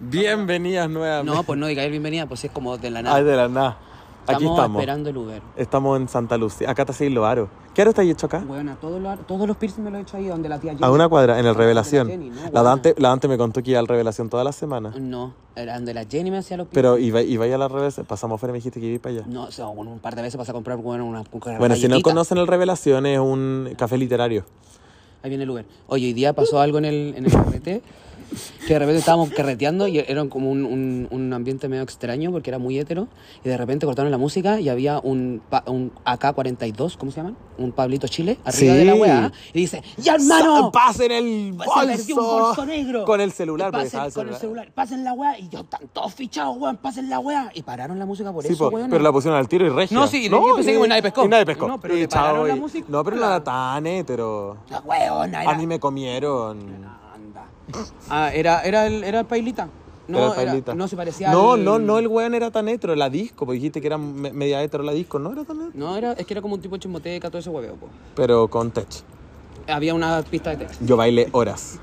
Bienvenidas nuevamente. No, pues no digáis bienvenida, pues es como de la nada. Ay, de la nada. Aquí estamos, estamos. esperando el Uber. Estamos en Santa Lucía. Acá está seguir los aros. ¿Qué aro está hecho acá? Bueno, todos los, todos los piercing me los he hecho ahí donde la tía Jenny. A una cuadra, en el Revelación. la Jenny, ¿no? La. Dante, la Dante me contó que iba al Revelación toda la semana. No, era donde la Jenny me hacía los piercing. Pero iba, iba a la Revelación. Pasamos afuera y me dijiste que iba para allá. No, o sea, un par de veces vas a comprar bueno, una, una Bueno, si no conocen el Revelación, es un café literario. Ahí viene el Uber. Oye, hoy día pasó algo en el, en el carrete. Que de repente estábamos carreteando y era como un, un, un ambiente medio extraño porque era muy hetero. Y de repente cortaron la música y había un, un AK-42, ¿cómo se llaman? Un Pablito Chile arriba Sí. de la weá. Y dice: ¡Ya, hermano! ¡Pasen el perdió un bolso! bolso negro. Con el celular, pasen, con el celular. celular. Pasen la weá. Y yo, están todos fichados, weón. Pasen la weá. Y pararon la música por Sí, eso, po, weón. pero la pusieron al tiro y regia. No, sí, yo pensé que nadie pescó. Y nadie pescó. No, pero Y le pararon la música. No, pero no era tan hétero. La weona era. A mí me comieron. Ah, era, era, el, era el Pailita. No, Era era- no se parecía No, al- no, no, el weón era tan hetero, la disco, porque dijiste que era me- media hetero la disco, no era tan hetero. No, era, es que era como un tipo de chimoteca, todo ese hueveo, po. Pero con tech. Había una pista de texto. Yo bailé horas.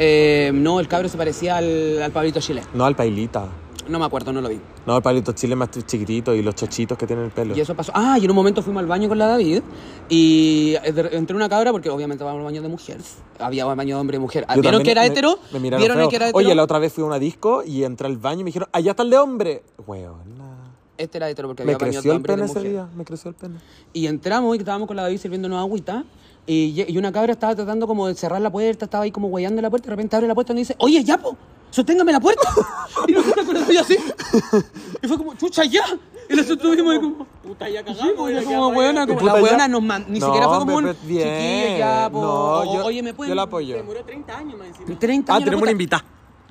Eh, no, el cabro se parecía al, al Pablito Chile. No al pailita. No me acuerdo, no lo vi. No, el pailito chile más chiquitito y los chochitos que tienen el pelo. Y eso pasó. Ah, y en un momento fuimos al baño con la David y eh, entré una cabra porque obviamente vamos al baño de mujeres. Había un baño de hombre y mujer. Yo ¿Vieron que era me- hetero? Me miraron ¿Vieron feo. que era hetero? Oye, la otra vez fui a una disco y entré al baño y me dijeron, allá está el de hombre. Weona. Este era hetero porque Me había creció de el hombre y de pene ese mujer. día, me creció el pene. Y entramos y estábamos con la David sirviéndonos agüita. Y, una cabra estaba tratando como de cerrar la puerta, estaba ahí como guayando la puerta. De repente abre la puerta y dice, oye, ya, po, sosténgame la puerta. y nosotros con la tuya así. y fue como, chucha, ya. Y nosotros vimos como, Puta, ya sí, cagamos. pues, ya como ahí. como la buena nos man- ni No, siquiera fue como un bien. chiquillo, ya, po. No, yo- oye, me pueden. yo la apoyo. Demoró 30 años más encima. 30 Ah, años. tenemos la una invitada.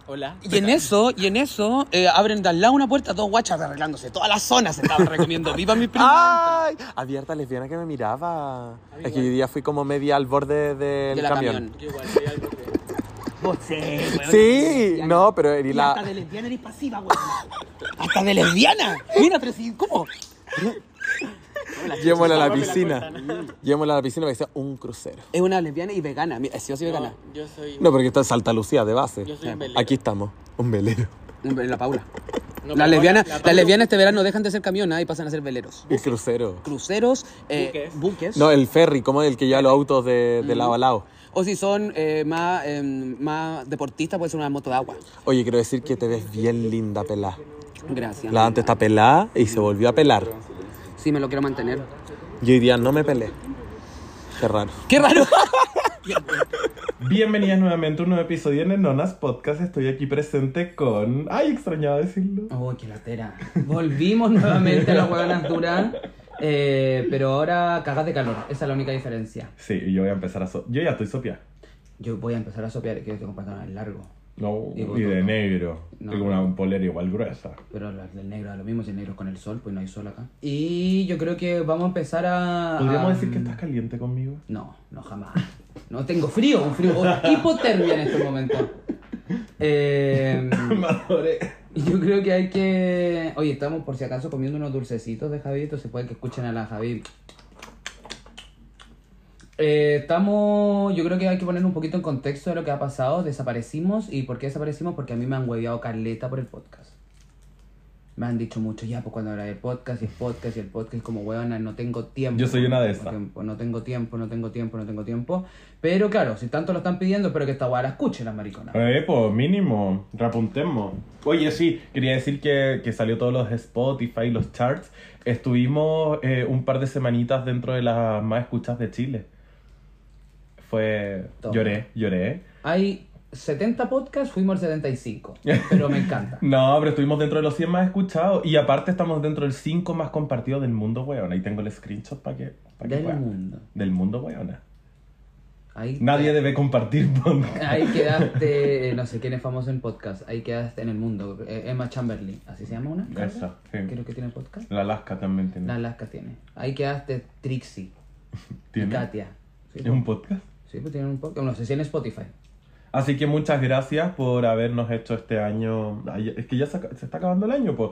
Hola. Y en eso, y en eso, eh, abren de al lado una puerta, dos guachas arreglándose. Toda la zona se estaba recomiendo. Viva mi prima. ¡Ay! Abierta lesbiana que me miraba. Es que hoy día fui como media al borde del De camión. camión. Yo igual algo sí, weón. Sí, no, pero eres Y hasta la. de lesbiana eres pasiva, weón. Hasta de lesbiana. Mira, pero sí, ¿cómo? Llevémosla a la la piscina. Llevémosla a la piscina para que sea un crucero. Es una lesbiana y vegana. Mira, sí o sí vegana. No, yo soy... No, porque está en Salta Lucía de base. Yo soy un velero. Aquí estamos, un velero. La Paula. No, las lesbianas, la- la las lesbianas este verano dejan de ser camionas y pasan a ser veleros. Un crucero. Cruceros, eh, Buques. buques. No, el ferry, como el que lleva los autos de, de lado a lado. O si son eh, más, eh, más deportistas, puede ser una moto de agua. Oye, quiero decir que te ves bien linda pelada. Gracias. La antes está pelada y se volvió a pelar. Sí, me lo quiero mantener. Yo hoy día no me pelé. Qué raro. ¡Qué raro! Bienvenidas nuevamente a un nuevo episodio en el Nonas Podcast. Estoy aquí presente con. Ay, extrañaba decirlo. Oh, qué latera. Volvimos nuevamente a las huevanas duras. Eh, pero ahora cagas de calor. Esa es la única diferencia. Sí, y yo voy a empezar a. so- Yo ya estoy sopia. Yo voy a empezar a sopear que yo tengo pantalones largos. No, Y y, de no. negro. No. Tengo una polera igual gruesa. Pero las del negro da lo mismo, si el negro es con el sol, pues no hay sol acá. Y yo creo que vamos a empezar a. ¿Podríamos a- decir que estás caliente conmigo? No, no jamás. No tengo frío, un frío. hipotermia en este momento. Eh, Me adoré. yo creo que hay que. Oye, estamos por si acaso comiendo unos dulcecitos de Javi, se puede que escuchen a la Javi. Eh, estamos, yo creo que hay que poner un poquito en contexto de lo que ha pasado. Desaparecimos. ¿Y por qué desaparecimos? Porque a mí me han hueveado carleta por el podcast. Me han dicho mucho, ya, pues cuando era el podcast y el podcast y el podcast, como huevona, no tengo tiempo. Yo soy una de no esas. tiempo, No tengo tiempo, no tengo tiempo, no tengo tiempo. Pero claro, si tanto lo están pidiendo, espero que esta hueá la escuche las mariconas. Eh, pues mínimo, reapuntemos. Oye, sí, quería decir que, que salió todos los Spotify, los charts. Estuvimos eh, un par de semanitas dentro de las más escuchadas de Chile. Fue. Toma. Lloré, lloré. Hay 70 podcasts, fuimos al 75. Pero me encanta. No, pero estuvimos dentro de los 100 más escuchados. Y aparte estamos dentro del 5 más compartido del mundo, weón. Ahí tengo el screenshot para que. pa' que Del puedan. mundo. Del mundo, weón. Ahí, Nadie debe compartir podcast. ahí quedaste, no sé quién es famoso en podcast, ahí quedaste en el mundo. Eh, Emma Chamberlain, ¿así se llama una? Esa, sí. Creo que tiene podcast. La Alaska también tiene. La Alaska tiene. Ahí quedaste Trixie y ¿Tiene? Katia. Sí, ¿Es un podcast? sí, pues tienen un podcast. No sé si en Spotify. Así que muchas gracias por habernos hecho este año. Ay, es que ya se, está acabando el año, pues.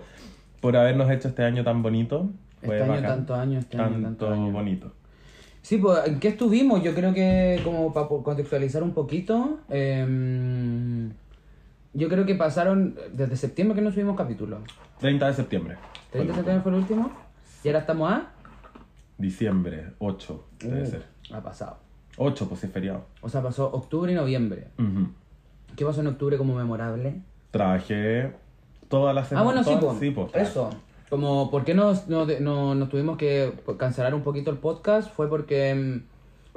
Por habernos hecho este año tan bonito. Fue Este año bacán. tantos años, este año tantos años. bonito. Sí, pues, ¿en qué estuvimos? Yo creo que, como para contextualizar un poquito, em, Yo creo que pasaron desde septiembre que no subimos capítulos. 30 de septiembre. 30 de septiembre fue el último. Y ahora estamos a. Diciembre, 8, debe Uh, ser. Ha pasado. 8, pues es feriado. O sea, pasó octubre y noviembre. Ujú. ¿Qué pasó en octubre como memorable? Trabajé toda la Ah, semana. bueno, sí, toda- pues. pues, Eso. Como, ¿por qué nos, no, no- nos tuvimos que cancelar un poquito el podcast? Fue porque. mm,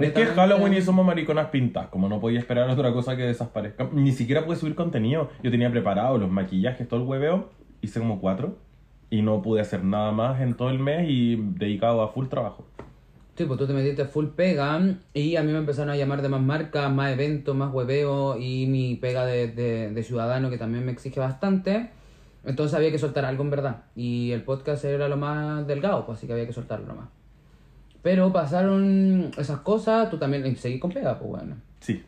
Es que netamente- Halloween y somos mariconas pintas, como no podía esperar otra cosa que desaparezca. Ni siquiera pude subir contenido. Yo tenía preparado los maquillajes, todo el hueveo. Hice como cuatro. Y no pude hacer nada más en todo el mes y dedicado a full trabajo. Sí, pues tú te metiste full pega y a mí me empezaron a llamar de más marcas, más eventos, más hueveo y mi pega de, de- de ciudadano que también me exige bastante. Entonces había que soltar algo en verdad. Y el podcast era lo más delgado, pues así que había que soltarlo nomás. Pero pasaron esas cosas, tú también seguís con pega, pues bueno. Sí.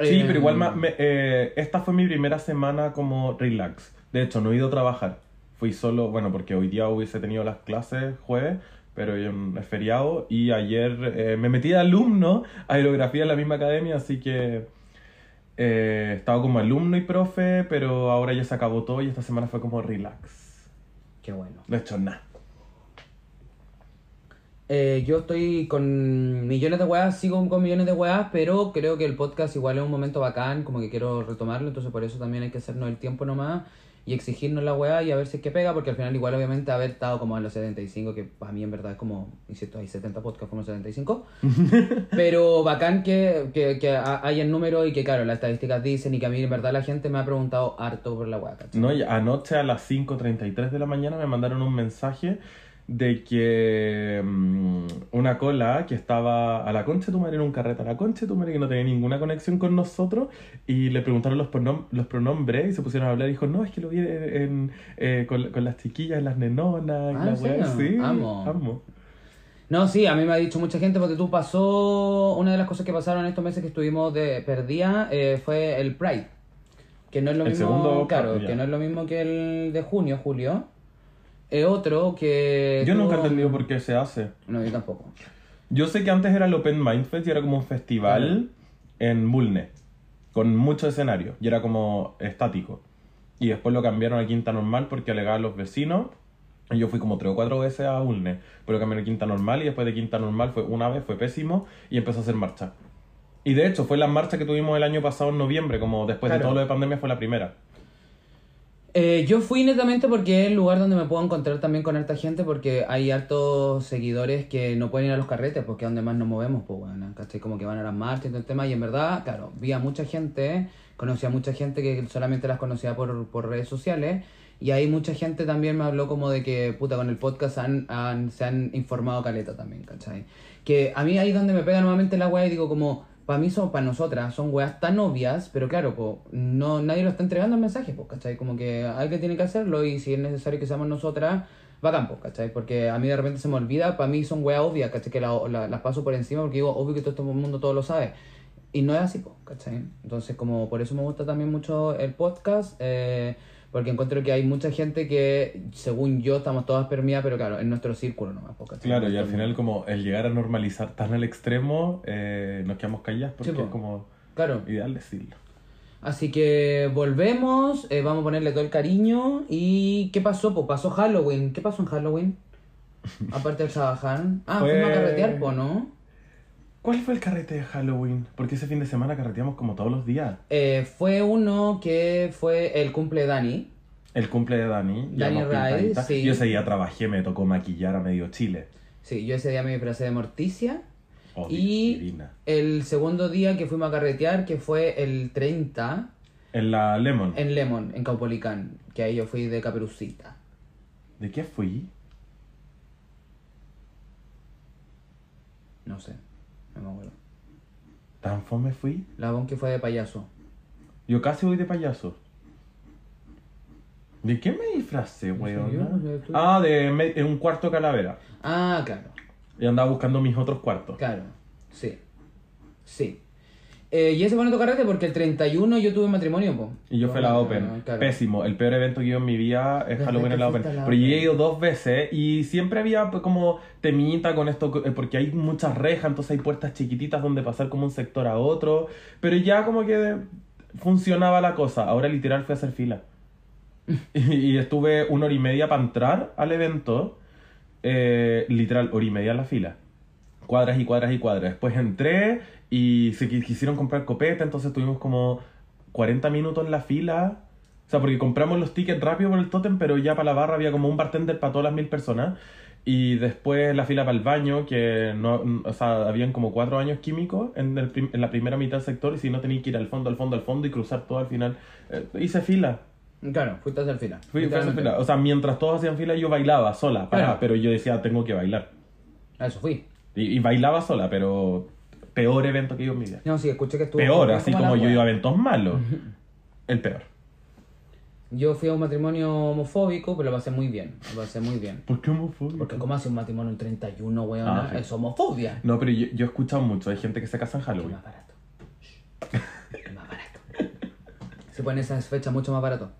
Sí, Eh, pero igual me- eh, esta fue mi primera semana como relax. De hecho, no he ido a trabajar. Fui solo, bueno, porque hoy día hubiese tenido las clases jueves, pero hoy es feriado. Y ayer eh, me metí de alumno a aerografía en la misma academia, así que eh, estaba como alumno y profe, pero ahora ya se acabó todo y esta semana fue como relax. Qué bueno. No he hecho nada. Eh, yo estoy con millones de weas, sigo con millones de weas, pero creo que el podcast igual es un momento bacán, como que quiero retomarlo, entonces por eso también hay que hacernos el tiempo nomás y exigirnos la wea y a ver si es que pega, porque al final igual obviamente haber estado como en los 75, que para mí en verdad es como, insisto, hay 70 podcasts como 75, pero bacán que, que, que ha- haya el número y que claro, las estadísticas dicen y que a mí en verdad la gente me ha preguntado harto por la wea, ¿cachai? No, y anoche a las 5.33 de la mañana me mandaron un mensaje de que mm, una cola que estaba a la concha de tu madre en un carrete, a la concha de tu madre que no tenía ninguna conexión con nosotros y le preguntaron los, pronom- los pronombres y se pusieron a hablar y dijo, no, es que lo vi en, eh, con, con las chiquillas, las nenonas Ah, la ¿en weá". serio? Sí, Amo. amo. No, sí, a mí me ha dicho mucha gente porque tú pasó, una de las cosas que pasaron estos meses que estuvimos de perdida eh, fue el Pride, que no es lo El mismo, claro, que no es lo mismo que el de junio, julio. Es otro que... Yo nunca he entendido por qué se hace. No, yo tampoco. Yo sé que antes era el Open Mind Fest y era como un festival en Mulne, con mucho escenario, y era como estático. Y después lo cambiaron a Quinta Normal porque alegaban los vecinos. Y yo fui como tres o cuatro veces a Mulne, pero cambiaron a Quinta Normal y después de Quinta Normal fue una vez, fue pésimo, y empezó a hacer marcha. Y de hecho fue la marcha que tuvimos el año pasado en noviembre, como después de Claro. todo lo de pandemia fue la primera. Eh, yo fui netamente porque es el lugar donde me puedo encontrar también con harta gente porque hay hartos seguidores que no pueden ir a los carretes porque es donde más nos movemos, pues bueno, ¿cachai? Como que van a las marchas y todo el tema y en verdad, claro, vi a mucha gente, conocí a mucha gente que solamente las conocía por, por redes sociales y ahí mucha gente también me habló como de que, puta, con el podcast han, han- se han informado caleta también, ¿cachai? Que a mí ahí es donde me pega nuevamente la weá y digo como, para mí son, para nosotras, son weas tan obvias, pero claro, po, no, nadie lo está entregando el mensaje, pues, ¿cachai? Como que que tiene que hacerlo y si es necesario que seamos nosotras, bacán, pues, ¿cachai? Porque a mí de repente se me olvida, para mí son weas obvias, ¿cachai? Que la- la- las paso por encima porque digo, obvio que todo este mundo todo lo sabe. Y no es así, pues, ¿cachai? Entonces, como por eso me gusta también mucho el podcast, eh, porque encuentro que hay mucha gente que, según yo, estamos todas permeadas, pero claro, en nuestro círculo nomás, pues. Claro, y al final como el llegar a normalizar tan al extremo, eh, nos quedamos calladas porque Sí, es como Claro. ideal decirlo. Así que volvemos, eh, vamos a ponerle todo el cariño. ¿Y qué pasó? Pues pasó Halloween. ¿Qué pasó en Halloween? Aparte del Sabajan. Ah, fuimos a carretear, po, ¿no? ¿Cuál fue el carrete de Halloween? Porque ese fin de semana carreteamos como todos los días. Eh, fue uno que fue el cumple de Dani. El cumple de Dani. Dani pintadita. sí. Yo ese día trabajé, me tocó maquillar a medio Chile. Sí, yo ese día me disfracé de Morticia. Oh, y divina. el segundo día que fuimos a carretear, que fue el 30, En la Lemon. en Lemon, en Caupolicán. Que ahí yo fui de caperucita. ¿De qué fui? No sé, no me acuerdo. ¿Tan fome fui? La Bon que fue de payaso. Yo casi voy de payaso. ¿De qué me disfracé, weón? yo, no sé, tú. Ah, de me- en un cuarto de calavera. Ah, claro. Y andaba buscando mis otros cuartos. Claro, sí. Sí. Eh, y ese fue nuestro carrete porque el 31 yo tuve matrimonio, po. Y yo fui a la Ah, Open. claro. Pésimo. El peor evento que ido en mi vida es Desde Halloween en la Open. la Pero yo he ido dos veces y siempre había pues, como temita con esto, eh, porque hay muchas rejas, entonces hay puertas chiquititas donde pasar como un sector a otro. Pero ya como que funcionaba la cosa. Ahora literal fui a hacer fila. y, y estuve una hora y media para entrar al evento. eh, literal, hora y media en la fila. Cuadras y cuadras y cuadras. Después entré y se qui- quisieron comprar copete, entonces tuvimos como 40 minutos en la fila. O sea, porque compramos los tickets rápido por el tótem, pero ya para la barra había como un bartender para todas las mil personas. Y después la fila para el baño, que no, o sea, habían como cuatro baños químicos en, el prim- en la primera mitad del sector, y si no tenía que ir al fondo, al fondo, al fondo y cruzar todo al final. Eh, hice fila. Claro, fuiste a hacer fila. Fui, fui a hacer fila. O sea, mientras todos hacían fila, yo bailaba sola, para, Claro. pero yo decía, tengo que bailar. A eso fui. Y, y bailaba sola, pero peor evento que yo en mi vida. No, sí, escuché que estuvo. Peor, así la como yo iba a eventos malos. El peor. Yo fui a un matrimonio homofóbico, pero lo pasé muy bien. Lo pasé muy bien. ¿Por qué homofóbico? Porque ¿cómo hace un matrimonio en 31, weón? Ah. Es homofobia. No, pero yo, yo he escuchado mucho, hay gente que se casa en Es Halloween. más barato. Es más barato. Se ponen esas fechas mucho más barato.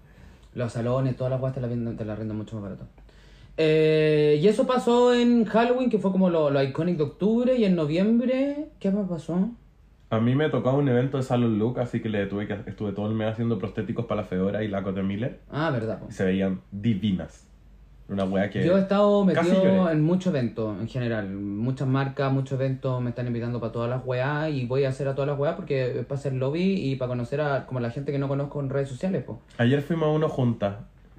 Los salones, todas las weas te las las rinden mucho más barato. Eh, y eso pasó en Halloween, que fue como lo, lo iconic de octubre, y en noviembre, ¿qué más pasó? A mí me tocaba un evento de Salon Look, así que le tuve que estuve todo el mes haciendo prostéticos para la Feora y la Cote Miller. Ah, verdad. Y se veían divinas. Una wea que. Yo he estado metido en muchos eventos en general. Muchas marcas, muchos eventos me están invitando para todas las weas y voy a hacer a todas las weas porque es para hacer lobby y para conocer a como la gente que no conozco en redes sociales. po. Ayer fuimos a uno juntas.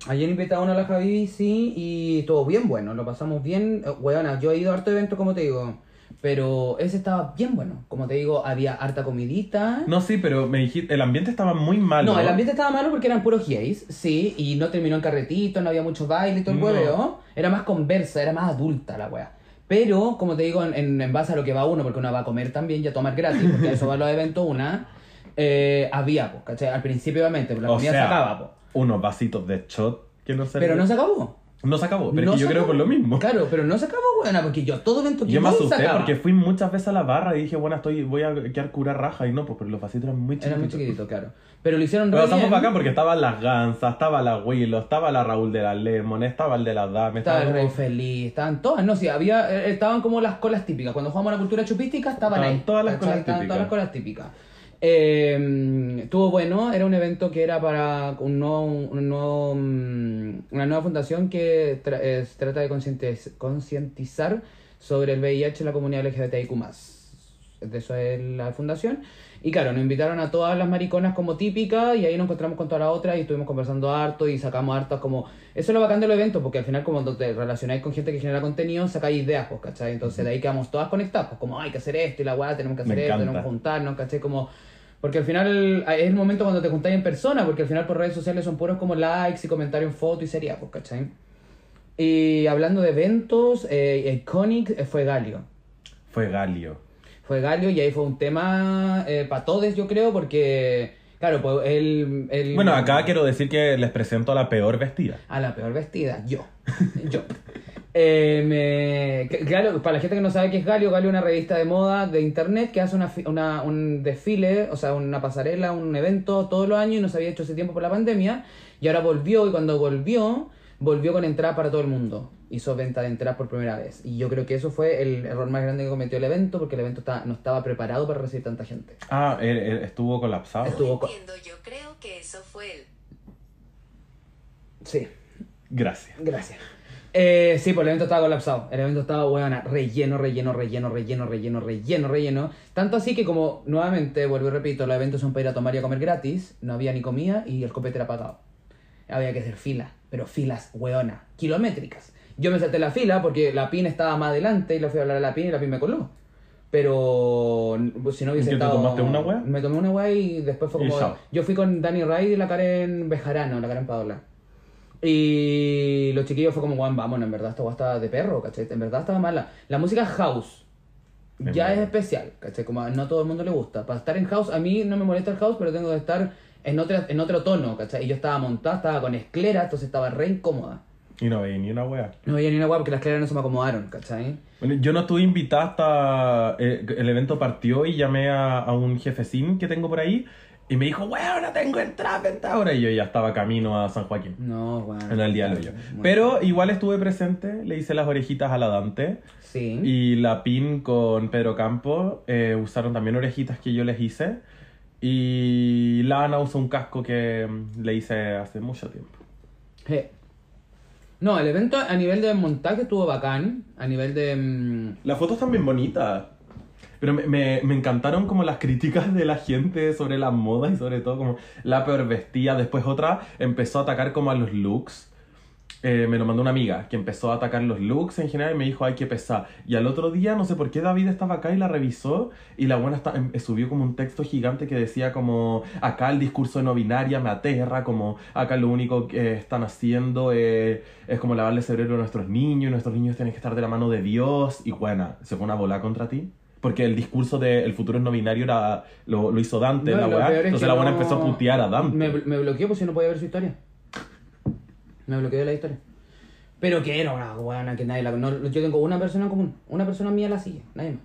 Ayer invité a a la Javi, sí, y estuvo bien bueno, lo pasamos bien. Eh, Weona, yo he ido a harto eventos, como te digo, pero ese estaba bien bueno. Como te digo, había harta comidita. No, sí, pero me dijiste. El ambiente estaba muy malo. No, el ambiente estaba malo porque eran puros gays, sí, y no terminó en carretito, no había mucho baile y todo el No. hueveo. Era más conversa, era más adulta la wea. Pero, como te digo, en, en, base a lo que va uno, porque uno va a comer también y a tomar gratis, porque a eso va los eventos una, eh, había, pues, ¿cachai? Al principio, obviamente, pero la comida se acaba, pues. Unos vasitos de shot que no se. Pero no se acabó. No se acabó, pero No es que yo se creo acabó. por lo mismo. Claro, pero no se acabó, weona, porque yo todo evento que Yo me asusté porque fui muchas veces a la barra y dije, bueno, estoy, voy a quedar cura raja. Y no, pues pero los vasitos eran muy chiquitos. Era muy chiquitito, claro. Pero lo hicieron Pero estamos bacán porque estaban las Gansas, estaba la Willow, estaba la Raúl de las Lemon, estaba el de las Dames, Estaba el estaba Rey como- Feliz, estaban todas, no, sí, había, eh, estaban como las colas típicas. Cuando jugamos a la cultura chupística, estaban Estaban ahí. todas las ¿cachai? colas Estaban todas las colas típicas. Eh, estuvo bueno, era un evento que era para un nuevo, un nuevo, mm, una nueva fundación que tra- eh, trata de concientiz- concientizar sobre el VIH en la comunidad LGBTIQ+. De eso es la fundación. Y claro, nos invitaron a todas las mariconas como típicas y ahí nos encontramos con todas las otras y estuvimos conversando harto y sacamos harto como... Eso es lo bacán del evento porque al final como te relacionáis con gente que genera contenido sacáis ideas, pues, ¿cachai? Entonces de ahí quedamos todas conectadas, pues como hay que hacer esto y la weá, tenemos que Me hacer esto, tenemos encanta. que juntarnos, ¿cachai? Como... Porque al final es el momento cuando te juntáis en persona, porque al final por redes sociales son puros como likes y comentarios en fotos y sería, pues, ¿cachai? Y hablando de eventos, eh, Iconic eh, fue Galio Fue Galio. fue Galio y ahí fue un tema para todos, yo creo, porque, claro, pues él... él- Bueno, acá quiero decir que les presento a la peor vestida. A la peor vestida, yo. yo. Eh, me- Claro, para la gente que no sabe qué es Galio, Galio es una revista de moda de internet que hace una, una- un desfile, o sea, una pasarela, un evento todos los años y no se había hecho ese tiempo por la pandemia. Y ahora volvió y cuando volvió, volvió con entrada para todo el mundo. Hizo venta de entradas por primera vez. Y yo creo que eso fue el error más grande que cometió el evento porque el evento está- no estaba preparado para recibir tanta gente. Ah, él- él estuvo colapsado. Estuvo- co- Entiendo, yo creo que eso fue el Sí, Gracias. Gracias. Eh, sí, pues el evento estaba colapsado. El evento estaba, weona, relleno, relleno, relleno, relleno, relleno, relleno, relleno. Tanto así que como, nuevamente, vuelvo y repito, los eventos son para ir a tomar y a comer gratis. No había ni comida y el copete era pagado. Había que hacer fila, pero filas, weona, kilométricas. Yo me salté la fila porque la PIN estaba más adelante y le fui a hablar a la PIN y la PIN me coló. Pero si no hubiese ¿Y te estado... tomaste una wea? Me tomé una wea y después fue como... Yo fui con Dani Raid y la Karen Bejarano, la Karen Paola. Y los chiquillos fue como, Juan, vámonos, en verdad esta weá estaba de perro, ¿cachai? En verdad estaba mala. La música house Es ya es especial, ¿cachai? Como a no todo el mundo le gusta. Para estar en house, a mí no me molesta el house, pero tengo que estar en, otra, en otro tono, ¿cachai? Y yo estaba montada, estaba con esclera, entonces estaba re incómoda. Y no veía ni una wea. No veía ni una weá porque las escleras no se me acomodaron, ¿cachai? Bueno, yo no estuve invitada hasta eh, el evento partió y llamé a, a un jefecín que tengo por ahí y me dijo, weón, no tengo entrada, ahora. Y yo ya estaba camino a San Joaquín. No, bueno. En el. Bueno. Pero igual estuve presente, le hice las orejitas a la Dante. Sí. Y la PIN con Pedro Campo eh, usaron también orejitas que yo les hice. Y la Ana usa un casco que mm, le hice hace mucho tiempo. Je. No, el evento a nivel de montaje estuvo bacán. A nivel de. mm, Las fotos están bien bonitas. Pero me, me- me encantaron como las críticas de la gente sobre las modas y sobre todo como la peor vestida. Después otra empezó a atacar como a los looks. Eh, me lo mandó una amiga que empezó a atacar los looks en general y me dijo, ay, qué pesada. Y al otro día, no sé por qué David estaba acá y la revisó y la buena está- em- subió como un texto gigante que decía como, acá el discurso de no binaria me aterra, como acá lo único que están haciendo eh, es como lavarle el cerebro a nuestros niños y nuestros niños tienen que estar de la mano de Dios. Y buena, se fue una bola contra ti. Porque el discurso de el futuro es no binario era, lo, lo hizo Dante, No, la weá. Entonces la buena no- empezó a putear a Dante. Me, me bloqueó pues si no podía ver su historia. Me bloqueó de la historia. Pero que era una buena que nadie la no, Yo tengo una persona en común. Una persona mía la sigue. Nadie más.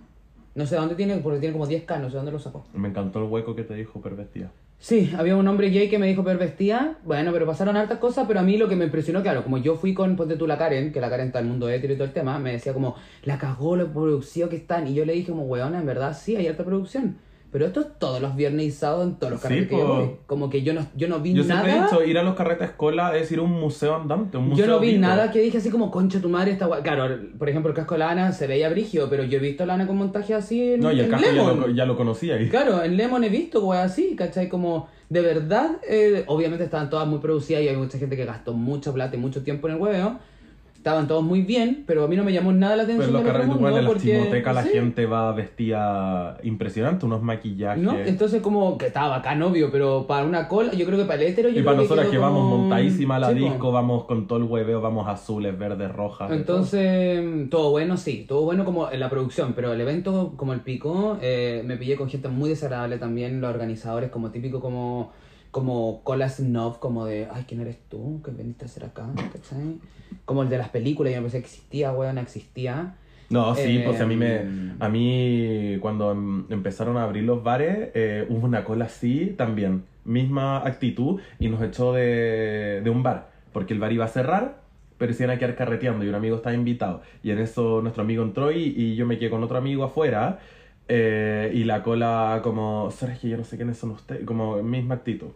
No sé dónde tiene, porque tiene como 10k, no sé dónde lo sacó. Me encantó el hueco que te dijo pervertida. Sí, había un hombre gay que me dijo pervestía. Bueno, pero pasaron hartas cosas, pero a mí lo que me impresionó, claro, como yo fui con, ponte tú, la Karen, que la Karen está en el mundo hetero y todo el tema, me decía como, la cagó la producción que están. Y yo le dije como, weona, en verdad sí, hay harta producción. Pero esto es todos los viernes y sábados en todos los Sí, carretes que yo po. voy. Como que yo no, yo no vi Yo nada. siempre he dicho, ir a los carretes escola es ir a un museo andante, un museo Yo no vi vivo. nada que dije así como, concha tu madre, esta gua-". Claro, por ejemplo, el casco de la Ana se veía brigio, pero yo he visto a la Ana con montaje así en, No, y el en casco ya lo, ya lo conocía ahí. Claro, en Lemon he visto weas así, ¿cachai? Como, de verdad, eh, obviamente estaban todas muy producidas y hay mucha gente que gastó mucho plata y mucho tiempo en el huevo. Estaban todos muy bien, pero a mí no me llamó nada la Pero atención. en los igual en la porque, chimoteca la sí, gente va vestida impresionante, unos maquillajes. ¿No? Entonces como que estaba bacán, obvio, pero para una cola, yo creo que para el hétero yo y para que nosotras quedó que vamos como- montadísima la Sí, disco, vamos con todo el hueveo, vamos azules, verdes, rojas. de Entonces, todo bueno, sí, todo bueno como en la producción, pero el evento, como el pico, eh, me pillé con gente muy desagradable también, los organizadores, como típico, como, como cola snob, como de, ay, ¿quién eres tú? ¿Qué veniste a hacer acá? ¿Cachai? Como el de las películas, yo pensé que existía, weón, existía. No, sí, Eh, pues a mí me, a mí cuando em- empezaron a abrir los bares eh, hubo una cola así también, misma actitud y nos echó de, de un bar, porque el bar iba a cerrar, pero se iban a quedar carreteando y un amigo estaba invitado y en eso nuestro amigo entró y, y yo me quedé con otro amigo afuera eh, y la cola como, sabes que yo no sé quiénes son ustedes, como misma actitud.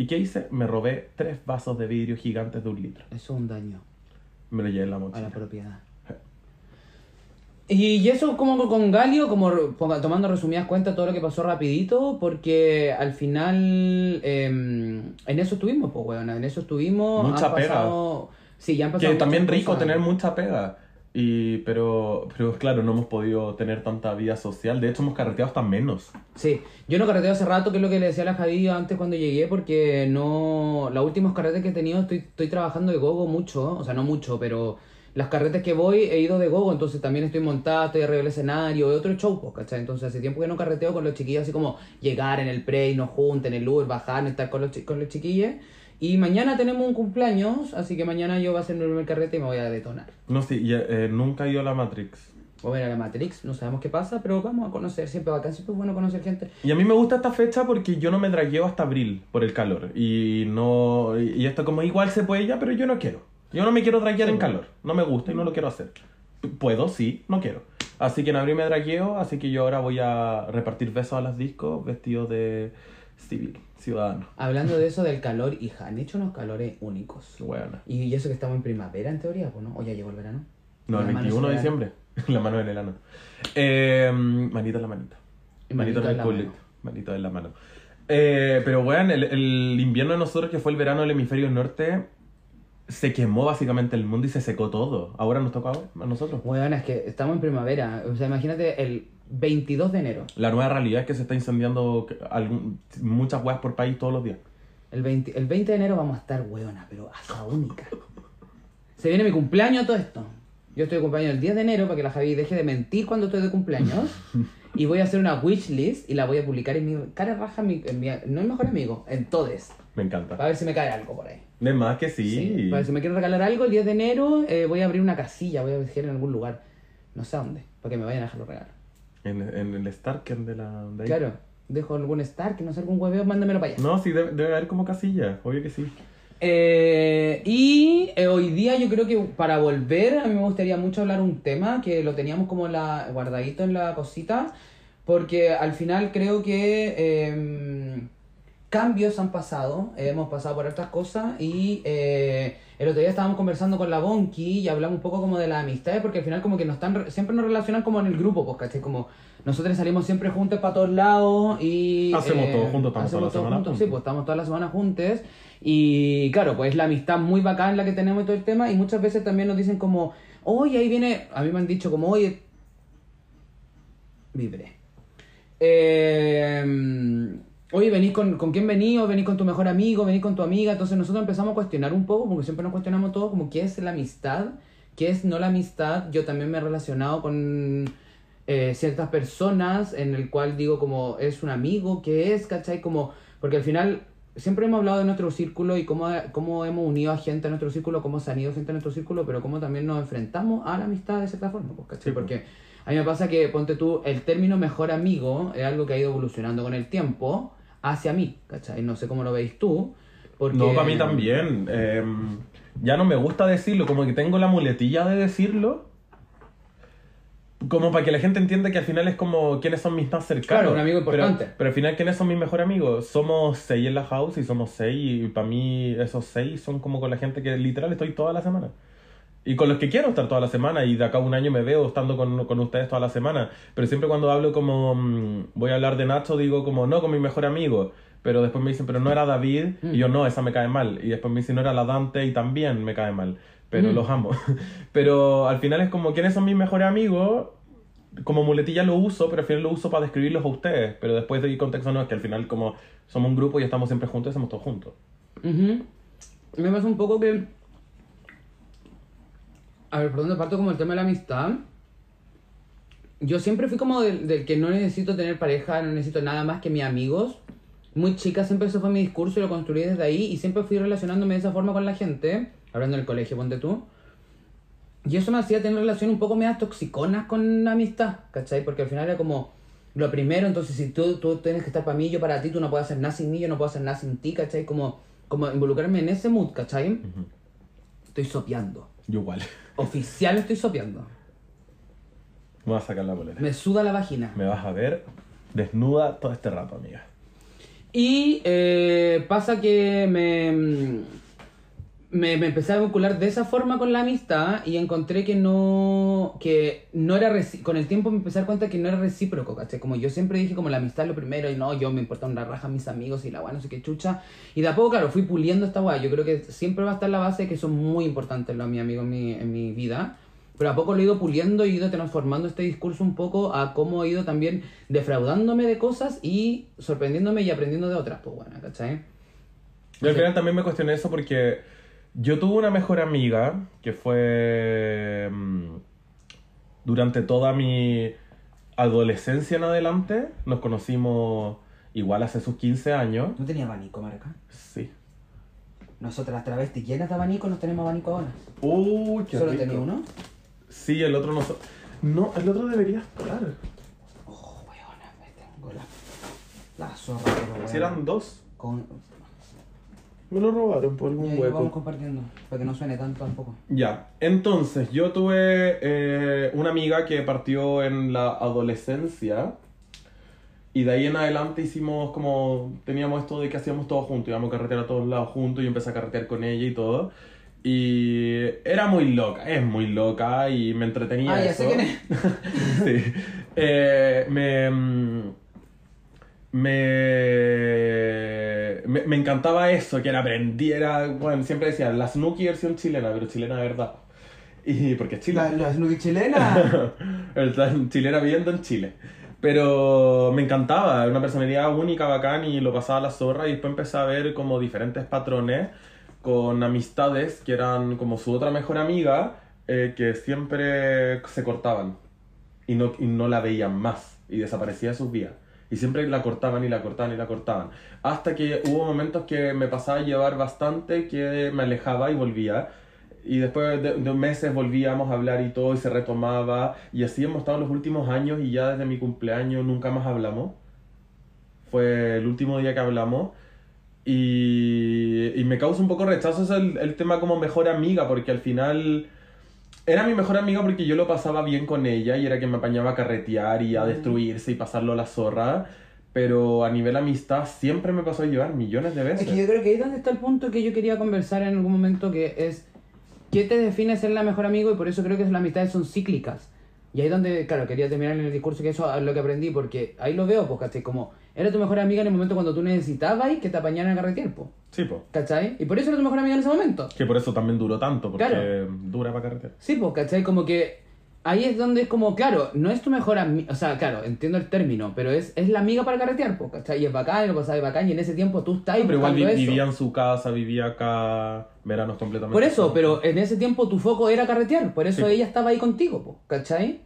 ¿Y qué hice? Me robé tres vasos de vidrio gigantes de un litro. Eso es un daño Me lo llevé en la a mochila. la propiedad. Y eso como con Galio, como tomando resumidas cuentas todo lo que pasó rapidito, porque al final em, en eso estuvimos, pues weón, en eso estuvimos. Mucha han pega. pasado- Sí, ya han pasado Que también rico cosas. tener mucha pega. Y, pero, pero claro, no hemos podido tener tanta vida social. De hecho, hemos carreteado hasta menos. Sí, yo no carreteo hace rato, que es lo que le decía a la Javi antes cuando llegué, porque no. Los últimos carretes que he tenido estoy, estoy trabajando de gogo mucho, o sea, no mucho, pero las carretes que voy he ido de gogo, entonces también estoy montada, estoy arriba del escenario, de otro show, pues, ¿cachai? Entonces hace tiempo que no carreteo con los chiquillos, así como llegar en el pre y nos junten, el Uber, bajar, estar con los, con los chiquillos. Y mañana tenemos un cumpleaños, así que mañana yo voy a hacer mi primer carrete y me voy a detonar. No, sí, y, eh, nunca he ido a la Matrix. Voy a ver a la Matrix, no sabemos qué pasa, pero vamos a conocer, siempre bacán, siempre es bueno conocer gente. Y a mí me gusta esta fecha porque yo no me dragueo hasta abril por el calor. Y no. Y esto como igual se puede ya, pero yo no quiero. Yo no me quiero draguear en calor. No me gusta y no lo quiero hacer. Puedo, sí, no quiero. Así que en abril me dragueo, así que yo ahora voy a repartir besos a las discos vestido de civil, ciudadano. Hablando de eso del calor, hija, han hecho unos calores únicos. Bueno. Y eso que estamos en primavera, en teoría, pues, ¿no? O ya llegó el verano. No, el La mano 21 de diciembre. La mano en el ano. Eh, manito en la manita. Manito, manito en el culito. Manito en la mano. Eh, pero bueno, el, el invierno de nosotros, que fue el verano del hemisferio norte, se quemó básicamente el mundo y se secó todo. Ahora nos toca a nosotros. Bueno, es que estamos en primavera. O sea, imagínate el 22 de enero. La nueva realidad es que se está incendiando algún- muchas weas por país todos los días. El 20, el 20 de enero vamos a estar hueona, pero hasta única. Se viene mi cumpleaños todo esto. Yo estoy de cumpleaños el 10 de enero para que la Javi deje de mentir cuando estoy de cumpleaños. y voy a hacer una wishlist y la voy a publicar en mi cara raja, en mi, en mi- no el mejor amigo, en todes. Me encanta. Para ver si me cae algo por ahí. De más que sí. Para ver si me quieren regalar algo, el 10 de enero eh, voy a abrir una casilla, voy a dejar en algún lugar. No sé a dónde, para que me vayan a dejar los regalos. En, en el Starken de la. de ahí. Claro, dejo algún Stark, no sé, algún hueveo, mándamelo para allá. No, sí, debe, debe haber como casilla. Obvio que sí. Eh, y eh, hoy día yo creo que para volver, a mí me gustaría mucho hablar un tema que lo teníamos como la, guardadito en la cosita, Porque al final creo que eh, cambios han pasado, eh, hemos pasado por otras cosas y eh, el otro día estábamos conversando con la Bonki y hablamos un poco como de las amistades porque al final como que nos están, siempre nos relacionan como en el grupo, pues, ¿cachai? Como nosotros salimos siempre juntos para todos lados y... Hacemos todo juntos, estamos toda la semana juntos, Sí, pues estamos todas las semanas juntos y claro, pues la amistad muy bacán la que tenemos y todo el tema y muchas veces también nos dicen como, oye, ahí viene, a mí me han dicho como, oye, vibré. Eh, oye, venís con, con quién venís, o venís con tu mejor amigo, venís con tu amiga. Entonces nosotros empezamos a cuestionar un poco, porque siempre nos cuestionamos todo, como qué es la amistad, qué es no la amistad. Yo también me he relacionado con eh, ciertas personas en el cual digo como es un amigo, qué es, ¿cachai? Como, porque al final siempre hemos hablado de nuestro círculo y cómo, cómo hemos unido a gente a nuestro círculo, cómo se han ido gente a nuestro círculo, pero cómo también nos enfrentamos a la amistad de cierta forma, pues, ¿cachai? Sí, pues. Porque a mí me pasa que, ponte tú, el término mejor amigo es algo que ha ido evolucionando con el tiempo hacia mí, ¿cachai? No sé cómo lo veis tú. Porque... No, para mí también. eh, ya no me gusta decirlo, como que tengo la muletilla de decirlo. Como para que la gente entienda que al final es como quiénes son mis más cercanos. Claro, un amigo importante. Pero, pero al final, ¿quiénes son mis mejores amigos? Somos seis en la house y somos seis. Y para mí, esos seis son como con la gente que literal estoy toda la semana. Y con los que quiero estar toda la semana. Y de acá a un año me veo estando con, con ustedes toda la semana. Pero siempre cuando hablo como. mm, voy a hablar de Nacho, digo como no con mi mejor amigo. Pero después me dicen, pero no era David. Y yo no, esa me cae mal. Y después me dicen, no era la Dante y también me cae mal. Pero Mm. los amo. pero al final es como, ¿quiénes son mis mejores amigos? Como muletilla lo uso, pero al final lo uso para describirlos a ustedes. Pero después de ir contexto, no, es que al final, como somos un grupo y estamos siempre juntos, estamos todos juntos. Ujú. Me pasa un poco que. A ver, por dónde parto como el tema de la amistad. Yo siempre fui como del, del que no necesito tener pareja, no necesito nada más que mis amigos. Muy chica, siempre ese fue mi discurso y lo construí desde ahí. Y siempre fui relacionándome de esa forma con la gente. Hablando del colegio, ponte tú. Y eso me hacía tener relaciones un poco medias toxiconas con la amistad, ¿cachai? Porque al final era como lo primero, entonces si tú, tú tienes que estar para mí, yo para ti, tú no puedes hacer nada sin mí, yo no puedo hacer nada sin ti, ¿cachai? Como, como involucrarme en ese mood, ¿cachai? Estoy sopeando. Yo igual. Oficial estoy sopeando. Me vas a sacar la bolera. Me suda la vagina. Me vas a ver desnuda todo este rato, amiga. Y eh, pasa que me, me, me empecé a vincular de esa forma con la amistad y encontré que no, que no era con el tiempo me empecé a dar cuenta que no era recíproco, ¿cachai? Como yo siempre dije como la amistad es lo primero y no, yo me importa una raja mis amigos y la weá no sé qué chucha. Y de a poco, claro, fui puliendo esta weá. Yo creo que siempre va a estar la base de que son muy importantes los mis amigos en mi, en mi vida. Pero a poco lo he ido puliendo y he ido transformando este discurso un poco a cómo he ido también defraudándome de cosas y sorprendiéndome y aprendiendo de otras, pues bueno, ¿cachai? Yo al final también me cuestioné eso porque yo tuve una mejor amiga que fue mm, durante toda mi adolescencia en adelante. Nos conocimos igual hace sus 15 años. ¿No tenía abanico, Marca? Sí. Nosotras las travestis llenas de abanico nos tenemos abanico ahora. Qué ¿Solo rico. tenía uno? Sí, el otro no. so- No, el otro debería estar. Oh, weona, me tengo la, la zorra, pero weona. Si eran dos. Con... Me lo robaron por algún lo vamos hueco. compartiendo, para que no suene tanto tampoco. Ya, entonces yo tuve eh, una amiga que partió en la adolescencia y de ahí en adelante hicimos como, teníamos esto de que hacíamos todo juntos, íbamos a carretear a todos lados juntos y yo empecé a carretear con ella y todo. Y era muy loca, es muy loca y me entretenía Ah, ya eso. sé quién es. sí. Eh, me, mm, me, me, me encantaba eso, que era aprendiera, bueno, siempre decía, la Snooki versión chilena, pero chilena de verdad. Y porque es chilena. La, la Snoopy chilena. El chilena viviendo en Chile. Pero me encantaba, una personalidad única, bacán, y lo pasaba a la zorra. Y después empecé a ver como diferentes patrones con amistades que eran como su otra mejor amiga, eh, que siempre se cortaban y no, y no la veían más y desaparecía de sus vidas. Y siempre la cortaban y la cortaban y la cortaban. Hasta que hubo momentos que me pasaba a llevar bastante, que me alejaba y volvía. Y después de, de meses volvíamos a hablar y todo y se retomaba. Y así hemos estado los últimos años y ya desde mi cumpleaños nunca más hablamos. Fue el último día que hablamos. Y, y me causa un poco rechazo eso el, el tema como mejor amiga, porque al final Era mi mejor amiga porque yo lo pasaba bien con ella y era quien me apañaba a carretear Mm. y a destruirse y pasarlo a la zorra. Pero a nivel amistad siempre me pasó a llevar millones de veces. Es que yo creo que ahí es donde está el punto que yo quería conversar en algún momento, que es qué te define ser la mejor amigo y por eso creo que las amistades son cíclicas. Y ahí donde, claro, quería terminar en el discurso que eso es lo que aprendí, porque ahí lo veo, pues, ¿cachai? Como era tu mejor amiga en el momento cuando tú necesitabas y que te apañaran a carretear, pues, Sí, po. ¿cachai? Y por eso era tu mejor amiga en ese momento. Que por eso también duró tanto, porque Claro. dura para carretera. Sí, pues, ¿cachai? Como que ahí es donde es como, claro, no es tu mejor amiga, o sea, claro, entiendo el término, pero es, es la amiga para carretear, pues, ¿cachai? Y es bacán, y lo pasabas bacán, y en ese tiempo tú estás ahí Pero igual vi- buscando eso. vivía en su casa, vivía acá, veranos completamente. Por eso, pero en ese tiempo tu foco era carretear, por eso Sí. ella estaba ahí contigo, po, ¿cachai?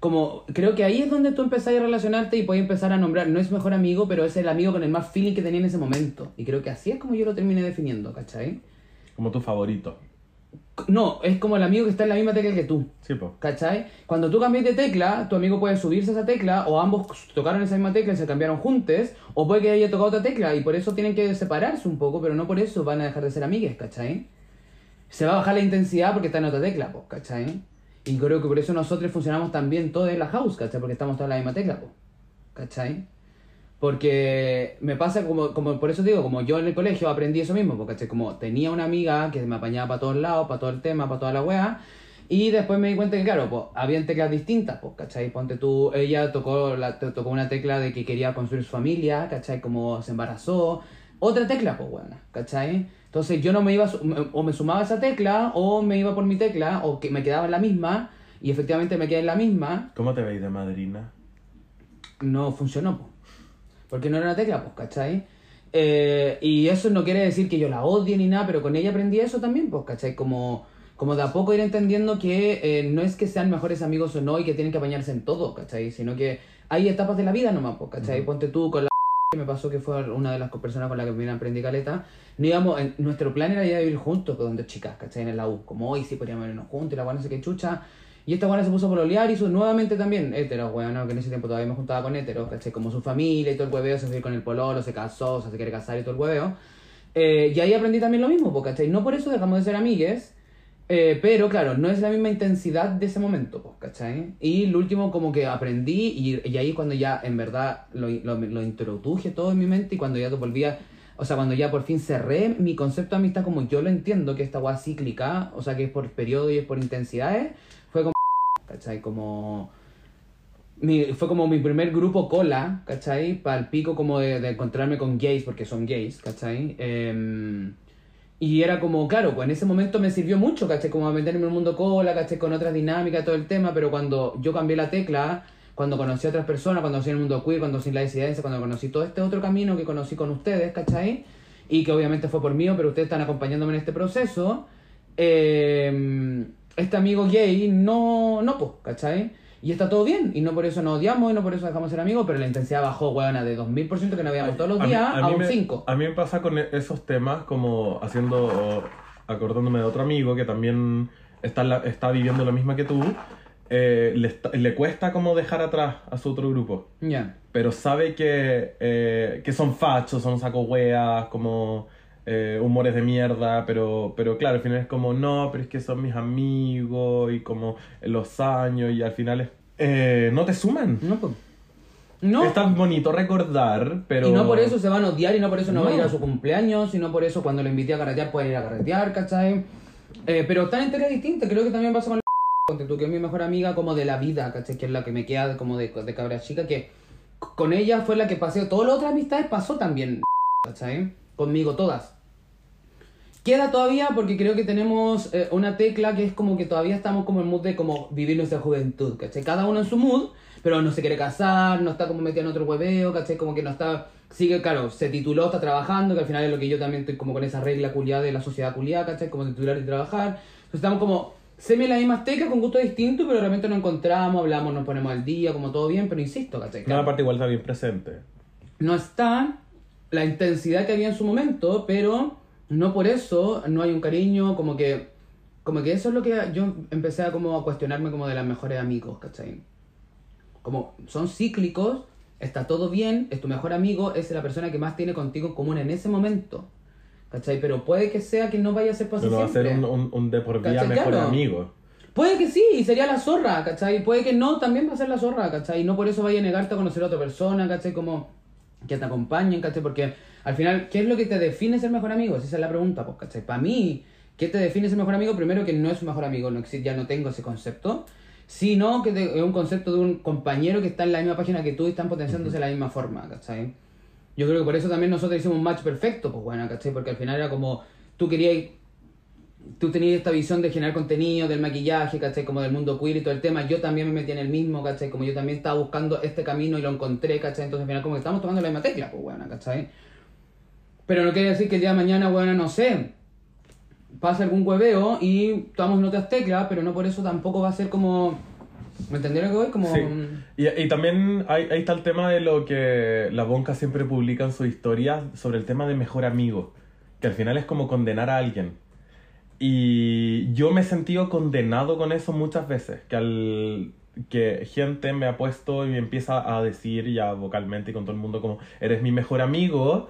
Como, creo que ahí es donde tú empezás a relacionarte y puedes empezar a nombrar, no es mejor amigo, pero es el amigo con el más feeling que tenía en ese momento. Y creo que así es como yo lo terminé definiendo, ¿cachai? Como tu favorito. No, es como el amigo que está en la misma tecla que tú. Sí, po. ¿Cachai? Cuando tú cambias de tecla, tu amigo puede subirse a esa tecla, o ambos tocaron esa misma tecla y se cambiaron juntos, o puede que haya tocado otra tecla, y por eso tienen que separarse un poco, pero no por eso van a dejar de ser amigues, ¿cachai? Se va a bajar la intensidad porque está en otra tecla, pues, ¿cachai? Y creo que por eso nosotros funcionamos tan bien todos en la house, ¿cachai? Porque estamos todos en la misma tecla, pues, ¿cachai? Porque me pasa como, como, por eso digo, como yo en el colegio aprendí eso mismo, porque como tenía una amiga que me apañaba para todos lados, para todo el tema, para toda la wea, y después me di cuenta que, claro, pues habían teclas distintas, pues, ¿cachai? Ponte tú, ella tocó, la, to- tocó una tecla de que quería construir su familia, ¿cachai? Como se embarazó, otra tecla, pues, bueno, ¿cachai? Entonces yo no me iba, o me sumaba a esa tecla, o me iba por mi tecla, o que me quedaba en la misma, y efectivamente me quedé en la misma, ¿Cómo te veis de madrina? no funcionó, po. Porque no era una tecla, pues, ¿cachai? Eh, y eso no quiere decir que yo la odie ni nada, pero con ella aprendí eso también, pues, ¿cachai? Como, como de a poco ir entendiendo que eh, no es que sean mejores amigos o no y que tienen que apañarse en todo, ¿cachai? Sino que hay etapas de la vida nomás, pues, ¿cachai? Ponte tú con la que me pasó que fue una de las personas con la que me aprendí caleta, no íbamos, en- nuestro plan era ir a vivir juntos con dos chicas, ¿cachai? En la U, como hoy sí podríamos irnos juntos y la buena no sé qué chucha. Y esta buena se puso a pololear y hizo nuevamente también hetero, weón, que en ese tiempo todavía me juntaba con heteros, ¿cachai? Como su familia y todo el hueveo, se fue con el pololo, se casó, o sea, se quiere casar y todo el hueveo. Eh, y ahí aprendí también lo mismo, ¿cachai? No por eso dejamos de ser amigues, eh, pero claro, no es la misma intensidad de ese momento, ¿cachai? Y lo último como que aprendí y, y ahí cuando ya en verdad lo, lo, lo introduje todo en mi mente y cuando ya volvía, o sea, cuando ya por fin cerré mi concepto de amistad como yo lo entiendo, que esta weá cíclica, o sea, que es por periodo y es por intensidades, ¿cachai? Como... Fue como mi primer grupo cola, ¿cachai? Para el pico como de, de encontrarme con gays, porque son gays, ¿cachai? Em, y era como, claro, pues en ese momento me sirvió mucho, ¿cachai? Como a meterme en el mundo cola, ¿cachai? Con otras dinámicas, todo el tema, pero cuando yo cambié la tecla, cuando conocí a otras personas, cuando conocí el mundo queer, cuando conocí la disidencia, cuando conocí todo este otro camino que conocí con ustedes, ¿cachai? Y que obviamente fue por mí, pero ustedes están acompañándome en este proceso, eh, este amigo gay no, no, pues, ¿cachai? Y está todo bien, y no por eso nos odiamos, y no por eso dejamos de ser amigos, pero la intensidad bajó, weona, de 2000% que nos veíamos todos los mí- días a, mí un me- 5. A mí me pasa con e- esos temas como haciendo, acordándome de otro amigo que también está, la- está viviendo lo mismo que tú, eh, le, cuesta como dejar atrás a su otro grupo. Ya. pero sabe que, eh, que son fachos, son saco weas, como eh, humores de mierda, pero, pero claro, al final es como, no, pero es que son mis amigos y como los años y al final es... eh, no te suman. No. No. Es tan bonito recordar, pero... Y no por eso se van a odiar y no por eso no, va a ir a su cumpleaños, y no por eso cuando lo invité a carretear pueden ir a carretear, ¿cachai? Eh, pero están en teoría distintas, creo que también pasa con la tú, que es mi mejor amiga como de la vida, ¿cachai? Que es la que me queda como de, de cabra chica, que con ella fue la que pasé, todas las otras amistades pasó también, ¿cachai? Conmigo todas. Queda todavía porque creo que tenemos eh, una tecla que es como que todavía estamos como en mood de como vivir nuestra juventud, ¿cachai? Cada uno en su mood, pero no se quiere casar, no está como metido en otro hueveo, ¿cachai? Como que no está... Sigue, claro, se tituló, está trabajando, que al final es lo que yo también estoy como con esa regla culiada de la sociedad culiada, ¿cachai? Como titular y trabajar. Entonces estamos como semi la misma tecla, con gusto distinto, pero realmente nos encontramos, hablamos, nos ponemos al día, como todo bien, pero insisto, ¿cachai? No, Claro aparte igual está bien presente. no está la intensidad que había en su momento, pero no por eso no hay un cariño, como que como que eso es lo que yo empecé a como a cuestionarme como de los mejores amigos, ¿cachai? Como son cíclicos, está todo bien, es tu mejor amigo, es la persona que más tiene contigo en común en ese momento, ¿cachai? Pero puede que sea que no vaya a ser para Pero va a ser un, un, un de por vida mejor Claro. amigo. Puede que sí, y sería la zorra, ¿cachai? Puede que no, también va a ser la zorra, ¿cachai? Y no por eso vaya a negarte a conocer a otra persona, ¿cachai? Como que te acompañen, ¿cachai? Porque al final, ¿qué es lo que te define ser mejor amigo? Esa es la pregunta, pues, ¿cachai? Para mí, ¿qué te define ser mejor amigo? Primero que no es un mejor amigo, no existe, ya no tengo ese concepto. Sino que te- es un concepto de un compañero que está en la misma página que tú y están potenciándose de la misma forma, ¿cachai? Yo creo que por eso también nosotros hicimos un match perfecto, pues bueno, ¿cachai? Porque al final era como, tú querías tú tenías esta visión de generar contenido, del maquillaje, ¿cachai? Como del mundo queer y todo el tema. Yo también me metí en el mismo, ¿cachai? Como yo también estaba buscando este camino y lo encontré, ¿cachai? Entonces al final como que estamos tomando la misma tecla, pues bueno, ¿cachai? Pero no quiere decir que el día de mañana, bueno, no sé, pase algún hueveo y tomamos otras teclas, pero no por eso tampoco va a ser como... ¿Me entendieron que voy? Como... Sí. Y, y también hay, ahí está el tema de lo que la Bonca siempre publica en sus historias sobre el tema de mejor amigo, que al final es como condenar a alguien. Y yo me he sentido condenado con eso muchas veces, que al que gente me ha puesto y me empieza a decir ya vocalmente y con todo el mundo como eres mi mejor amigo,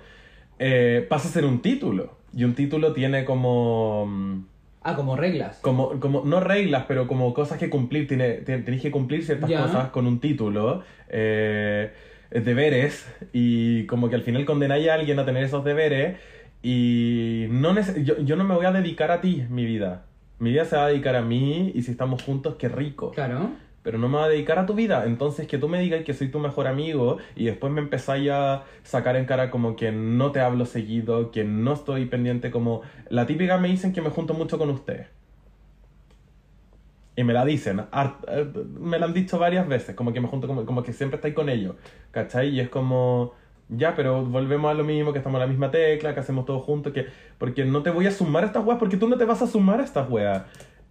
eh, pasa a ser un título. Y un título tiene como... mm, Ah, como reglas. como, como, no reglas, pero como cosas que cumplir. Tiene, te- tenéis que cumplir ciertas cosas con un título, eh, deberes, y como que al final condenáis a alguien a tener esos deberes, y no yo, yo no me voy a dedicar a ti, mi vida. Mi vida se va a dedicar a mí, y si estamos juntos, qué rico. Claro. Pero no me voy a dedicar a tu vida. Entonces, que tú me digas que soy tu mejor amigo y después me empezáis a sacar en cara como que no te hablo seguido, que no estoy pendiente, como la típica me dicen que me junto mucho con ustedes. Y me la dicen, me la han dicho varias veces, como que me junto, como, como que siempre estáis con ellos, ¿cachai? Y es como, ya, pero volvemos a lo mismo, que estamos en la misma tecla, que hacemos todo juntos, que, porque no te voy a sumar a estas weas, porque tú no te vas a sumar a estas weas.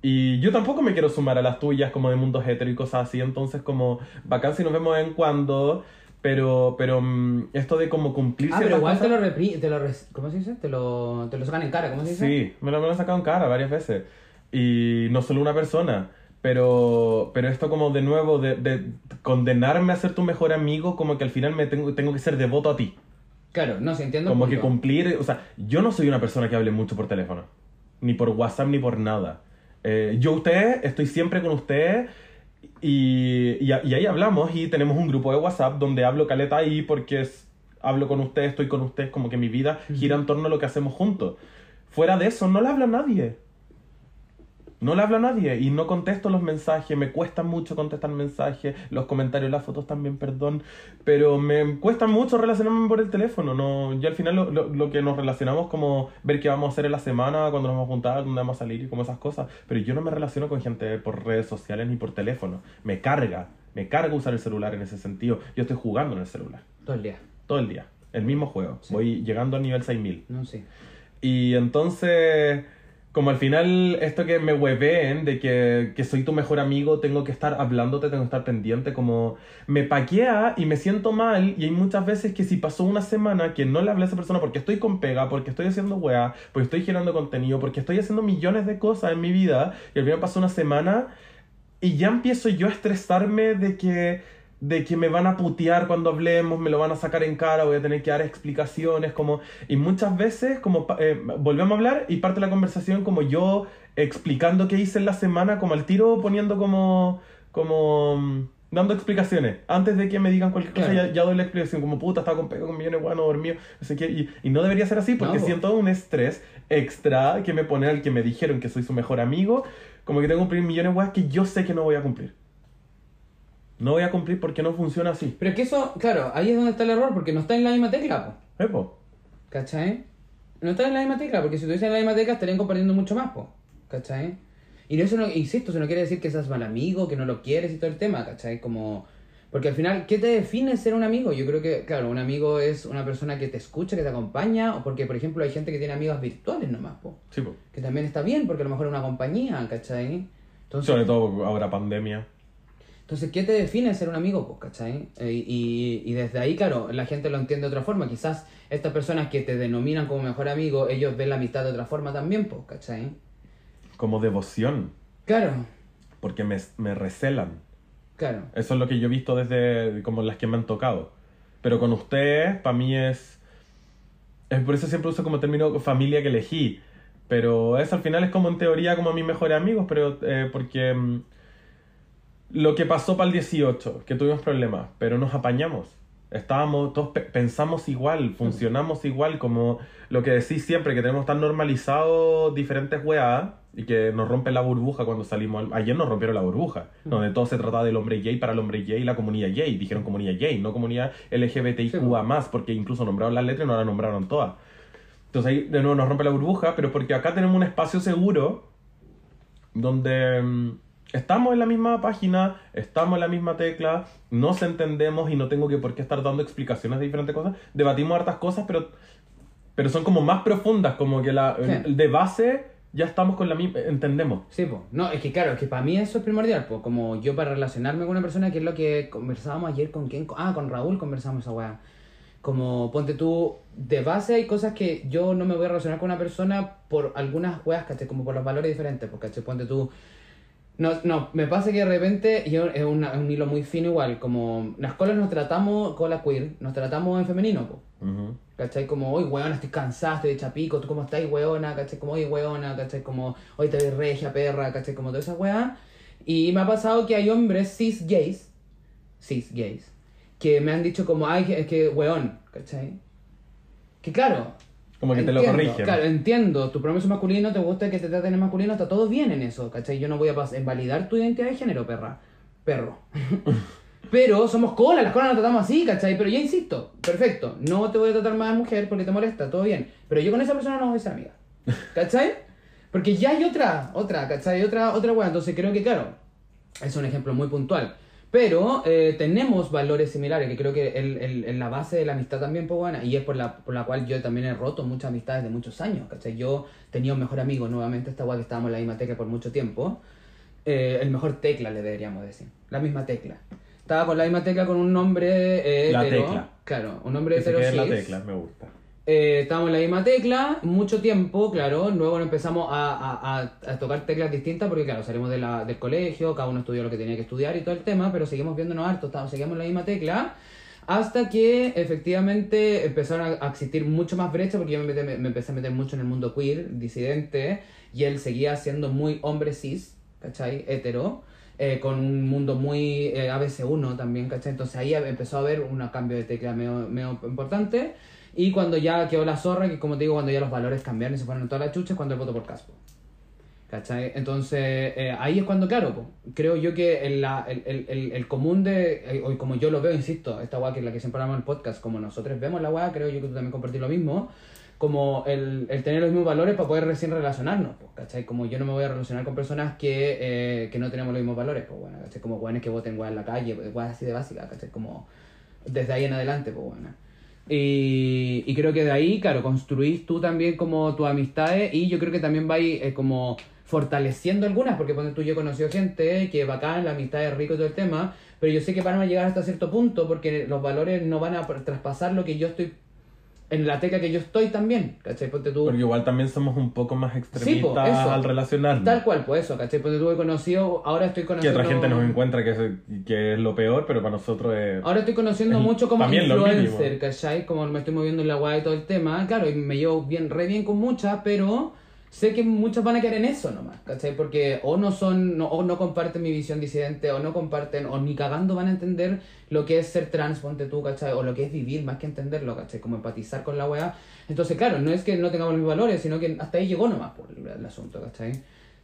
Y yo tampoco me quiero sumar a las tuyas como de mundos hetero y cosas así, entonces como bacán si nos vemos de vez en cuando, pero, pero mm, esto de como cumplir Ah, pero igual te cosas- lo, repri te lo ¿Cómo se dice? Te lo, te lo sacan en cara, ¿cómo se dice? Sí, me lo, me lo han sacado en cara varias veces. Y no solo una persona. Pero, pero esto como de nuevo, de, de condenarme a ser tu mejor amigo, como que al final me tengo, tengo que ser devoto a ti. Claro, no, sí, entiendo. el Como que cumplir, o sea, yo no soy una persona que hable mucho por teléfono. Ni por WhatsApp, ni por nada. Eh, yo usted, estoy siempre con usted y, y, ahí hablamos y tenemos un grupo de WhatsApp donde hablo caleta ahí porque es- hablo con usted, estoy con usted, como que mi vida gira en torno a lo que hacemos juntos. Fuera de eso, no le habla nadie. No le hablo a nadie y no contesto los mensajes, me cuesta mucho contestar mensajes, los comentarios, las fotos también, perdón, pero me cuesta mucho relacionarme por el teléfono, no, yo al final lo, lo- lo que nos relacionamos como ver qué vamos a hacer en la semana, cuando nos vamos a juntar, dónde vamos a salir y como esas cosas, pero yo no me relaciono con gente por redes sociales ni por teléfono, me carga, me carga usar el celular en ese sentido, yo estoy jugando en el celular, Todo el día. todo el día, el mismo juego, voy llegando al nivel 6000. No, sí. Y entonces, como al final, esto que me hueveen de que, que soy tu mejor amigo, tengo que estar hablándote, tengo que estar pendiente, como me paquea y me siento mal. Y hay muchas veces que si pasó una semana que no le hablé a esa persona porque estoy con pega, porque estoy haciendo weá, porque estoy generando contenido, porque estoy haciendo millones de cosas en mi vida, y al final pasó una semana y ya empiezo yo a estresarme de que de que me van a putear cuando hablemos, me lo van a sacar en cara, voy a tener que dar explicaciones, como y muchas veces como eh, volvemos a hablar y parte la conversación como yo explicando qué hice en la semana, como al tiro poniendo como como mm, dando explicaciones. Antes de que me digan cualquier cosa Claro. ya, ya doy la explicación como puta estaba con pego con millones bueno dormido no sé qué y, y no debería ser así porque No, siento un estrés extra que me pone al que me dijeron que soy su mejor amigo como que tengo que cumplir millones de weas que yo sé que no voy a cumplir no voy a cumplir porque no funciona así. Pero es que eso, claro, ahí es donde está el error, porque no está en la misma tecla, po. ¿Eh, po? ¿Cachai? No está en la misma tecla, porque si estuviesen en la misma tecla estarían compartiendo mucho más, po. ¿Cachai? Y eso no, insisto, eso no quiere decir que seas mal amigo, que no lo quieres y todo el tema, ¿cachai? Como... Porque al final, ¿qué te define ser un amigo? Yo creo que, claro, un amigo es una persona que te escucha, que te acompaña, o porque, por ejemplo, hay gente que tiene amigos virtuales nomás, po. Sí, po. Que también está bien, porque a lo mejor es una compañía, ¿cachai? Entonces, Sobre todo ahora pandemia. Entonces, ¿qué te define ser un amigo, pues, cachai? Eh, y, y desde ahí, claro, la gente lo entiende de otra forma. Quizás estas personas que te denominan como mejor amigo, ellos ven la amistad de otra forma también, pues, cachai? Como devoción. Claro, Porque me, me recelan. claro. Eso es lo que yo he visto desde como las que me han tocado. Pero con ustedes, para mí es... Es por eso siempre uso como término familia que elegí. Pero eso al final es como en teoría como mis mejores amigos, pero eh, porque mm, lo que pasó para el 18, que tuvimos problemas, pero nos apañamos. Estábamos, todos pe- pensamos igual, funcionamos igual, como lo que decís siempre, que tenemos tan normalizado diferentes weas y que nos rompe la burbuja cuando salimos. al- Ayer nos rompieron la burbuja, donde todo se trataba del hombre gay para el hombre gay y la comunidad gay. Dijeron comunidad gay, no comunidad LGBTIQA, más, porque incluso nombraron las letras y no las nombraron todas. Entonces ahí de nuevo nos rompe la burbuja, pero porque acá tenemos un espacio seguro donde mm, estamos en la misma página, estamos en la misma tecla, nos entendemos y no tengo que por qué estar dando explicaciones de diferentes cosas. Debatimos hartas cosas, pero, pero son como más profundas, como que la, Sí. de base ya estamos con la misma, entendemos. Sí, pues. No, es que claro, es que para mí eso es primordial, pues. Como yo para relacionarme con una persona, que es lo que conversábamos ayer con quién. Ah, con Raúl conversamos esa weá. Como ponte tú, de base hay cosas que yo no me voy a relacionar con una persona por algunas weas, ¿cachai? Como por los valores diferentes, porque ¿cachai? Ponte tú. No, no, me pasa que de repente, y es una- es un hilo muy fino igual, como las colas nos tratamos, cola queer, nos tratamos en femenino, pues. Ujú. ¿Cachai? Como, hoy weona, estoy cansada, estoy de chapico, ¿tú cómo estás, weona? ¿Cachai? Como, hoy weona, ¿cachai? Como, hoy te ves regia, perra, ¿cachai? Como toda esa weá. Y me ha pasado que hay hombres cis gays, cis gays, que me han dicho como, ay, es que weón, ¿cachai? Que claro. Como que te lo entiendo, corrigen. Claro, entiendo, tu promeso masculino, te gusta que te traten en masculino, está todo bien en eso, ¿cachai? Yo no voy a invalidar tu identidad de género, perra. Perro. Pero somos colas, las colas nos tratamos así, ¿cachai? Pero ya insisto, perfecto, no te voy a tratar más de mujer porque te molesta, todo bien. Pero yo con esa persona no voy a ser amiga. ¿Cachai? Porque ya hay otra, otra, ¿cachai? Otra, otra weá. Entonces creo que, claro, es un ejemplo muy puntual. Pero eh, tenemos valores similares, que creo que el, el- el- la base de la amistad también, pues buena, y es por la, por la cual yo también he roto muchas amistades de muchos años, ¿cachai? Yo tenía un mejor amigo, nuevamente, esta weá que estábamos en la misma tecla por mucho tiempo, eh, el mejor tecla le deberíamos decir, la misma tecla. Estaba con la misma tecla con un hombre eh, La hetero, tecla. claro, un se hetero la tecla, me gusta. Eh, estábamos en la misma tecla, mucho tiempo, claro. Luego empezamos a, a- a- tocar teclas distintas porque, claro, salimos de del colegio, cada uno estudió lo que tenía que estudiar y todo el tema, pero seguimos viéndonos harto, estábamos, seguíamos en la misma tecla. Hasta que efectivamente empezaron a, existir mucho más brechas porque yo me empecé a meter mucho en el mundo queer, disidente, y él seguía siendo muy hombre cis, ¿cachai? Hetero. eh, con un mundo muy eh, ABC1 también, ¿cachai? Entonces ahí empezó a haber un cambio de tecla medio, medio importante. Y cuando ya quedó la zorra, que como te digo, cuando ya los valores cambiaron y se fueron en toda la chucha, es cuando el voto por Caspo. ¿Cachai? Entonces, eh, ahí es cuando, claro, po, creo yo que el, la- el, el, el, común de, eh, o como yo lo veo, insisto, esta weá que es la que siempre hablamos en el podcast, como nosotros vemos la weá, creo yo que tú también compartís lo mismo, como el, el tener los mismos valores para poder recién relacionarnos, po, ¿cachai? Como yo no me voy a relacionar con personas que, eh, que no tenemos los mismos valores, pues bueno, ¿cachai? Como weones que voten weá en la calle, weá así de básica, ¿cachai? Como desde ahí en adelante, pues bueno. Y, y creo que de ahí, claro, construís tú también como tus amistades y yo creo que también vais eh, como fortaleciendo algunas, porque cuando tú yo he conocido gente que bacán, la amistad es rico y todo el tema, pero yo sé que van a llegar hasta cierto punto porque los valores no van a traspasar lo que yo estoy, en la teca que yo estoy también, ¿cachai? Ponte tú... Porque igual también somos un poco más Sí, extremistas po, al relacionarnos. Tal cual, pues eso, ¿cachai? Ponte tú he conocido, ahora estoy Que conociendo... otra gente nos encuentra que es, que es lo peor, pero para nosotros es... Ahora estoy conociendo Es mucho como influencer. ¿cachai? Como me estoy moviendo en la guay y todo el tema. Claro, y me llevo bien, re bien con muchas, pero sé que muchas van a quedar en eso nomás, ¿cachai? Porque o no son, no, o no comparten mi visión disidente, o no comparten, o ni cagando van a entender lo que es ser trans, ponte tú, ¿cachai? O lo que es vivir, más que entenderlo, ¿cachai? Como empatizar con la weá. Entonces, claro, no es que no tengamos los valores, sino que hasta ahí llegó nomás por el, el asunto, ¿cachai?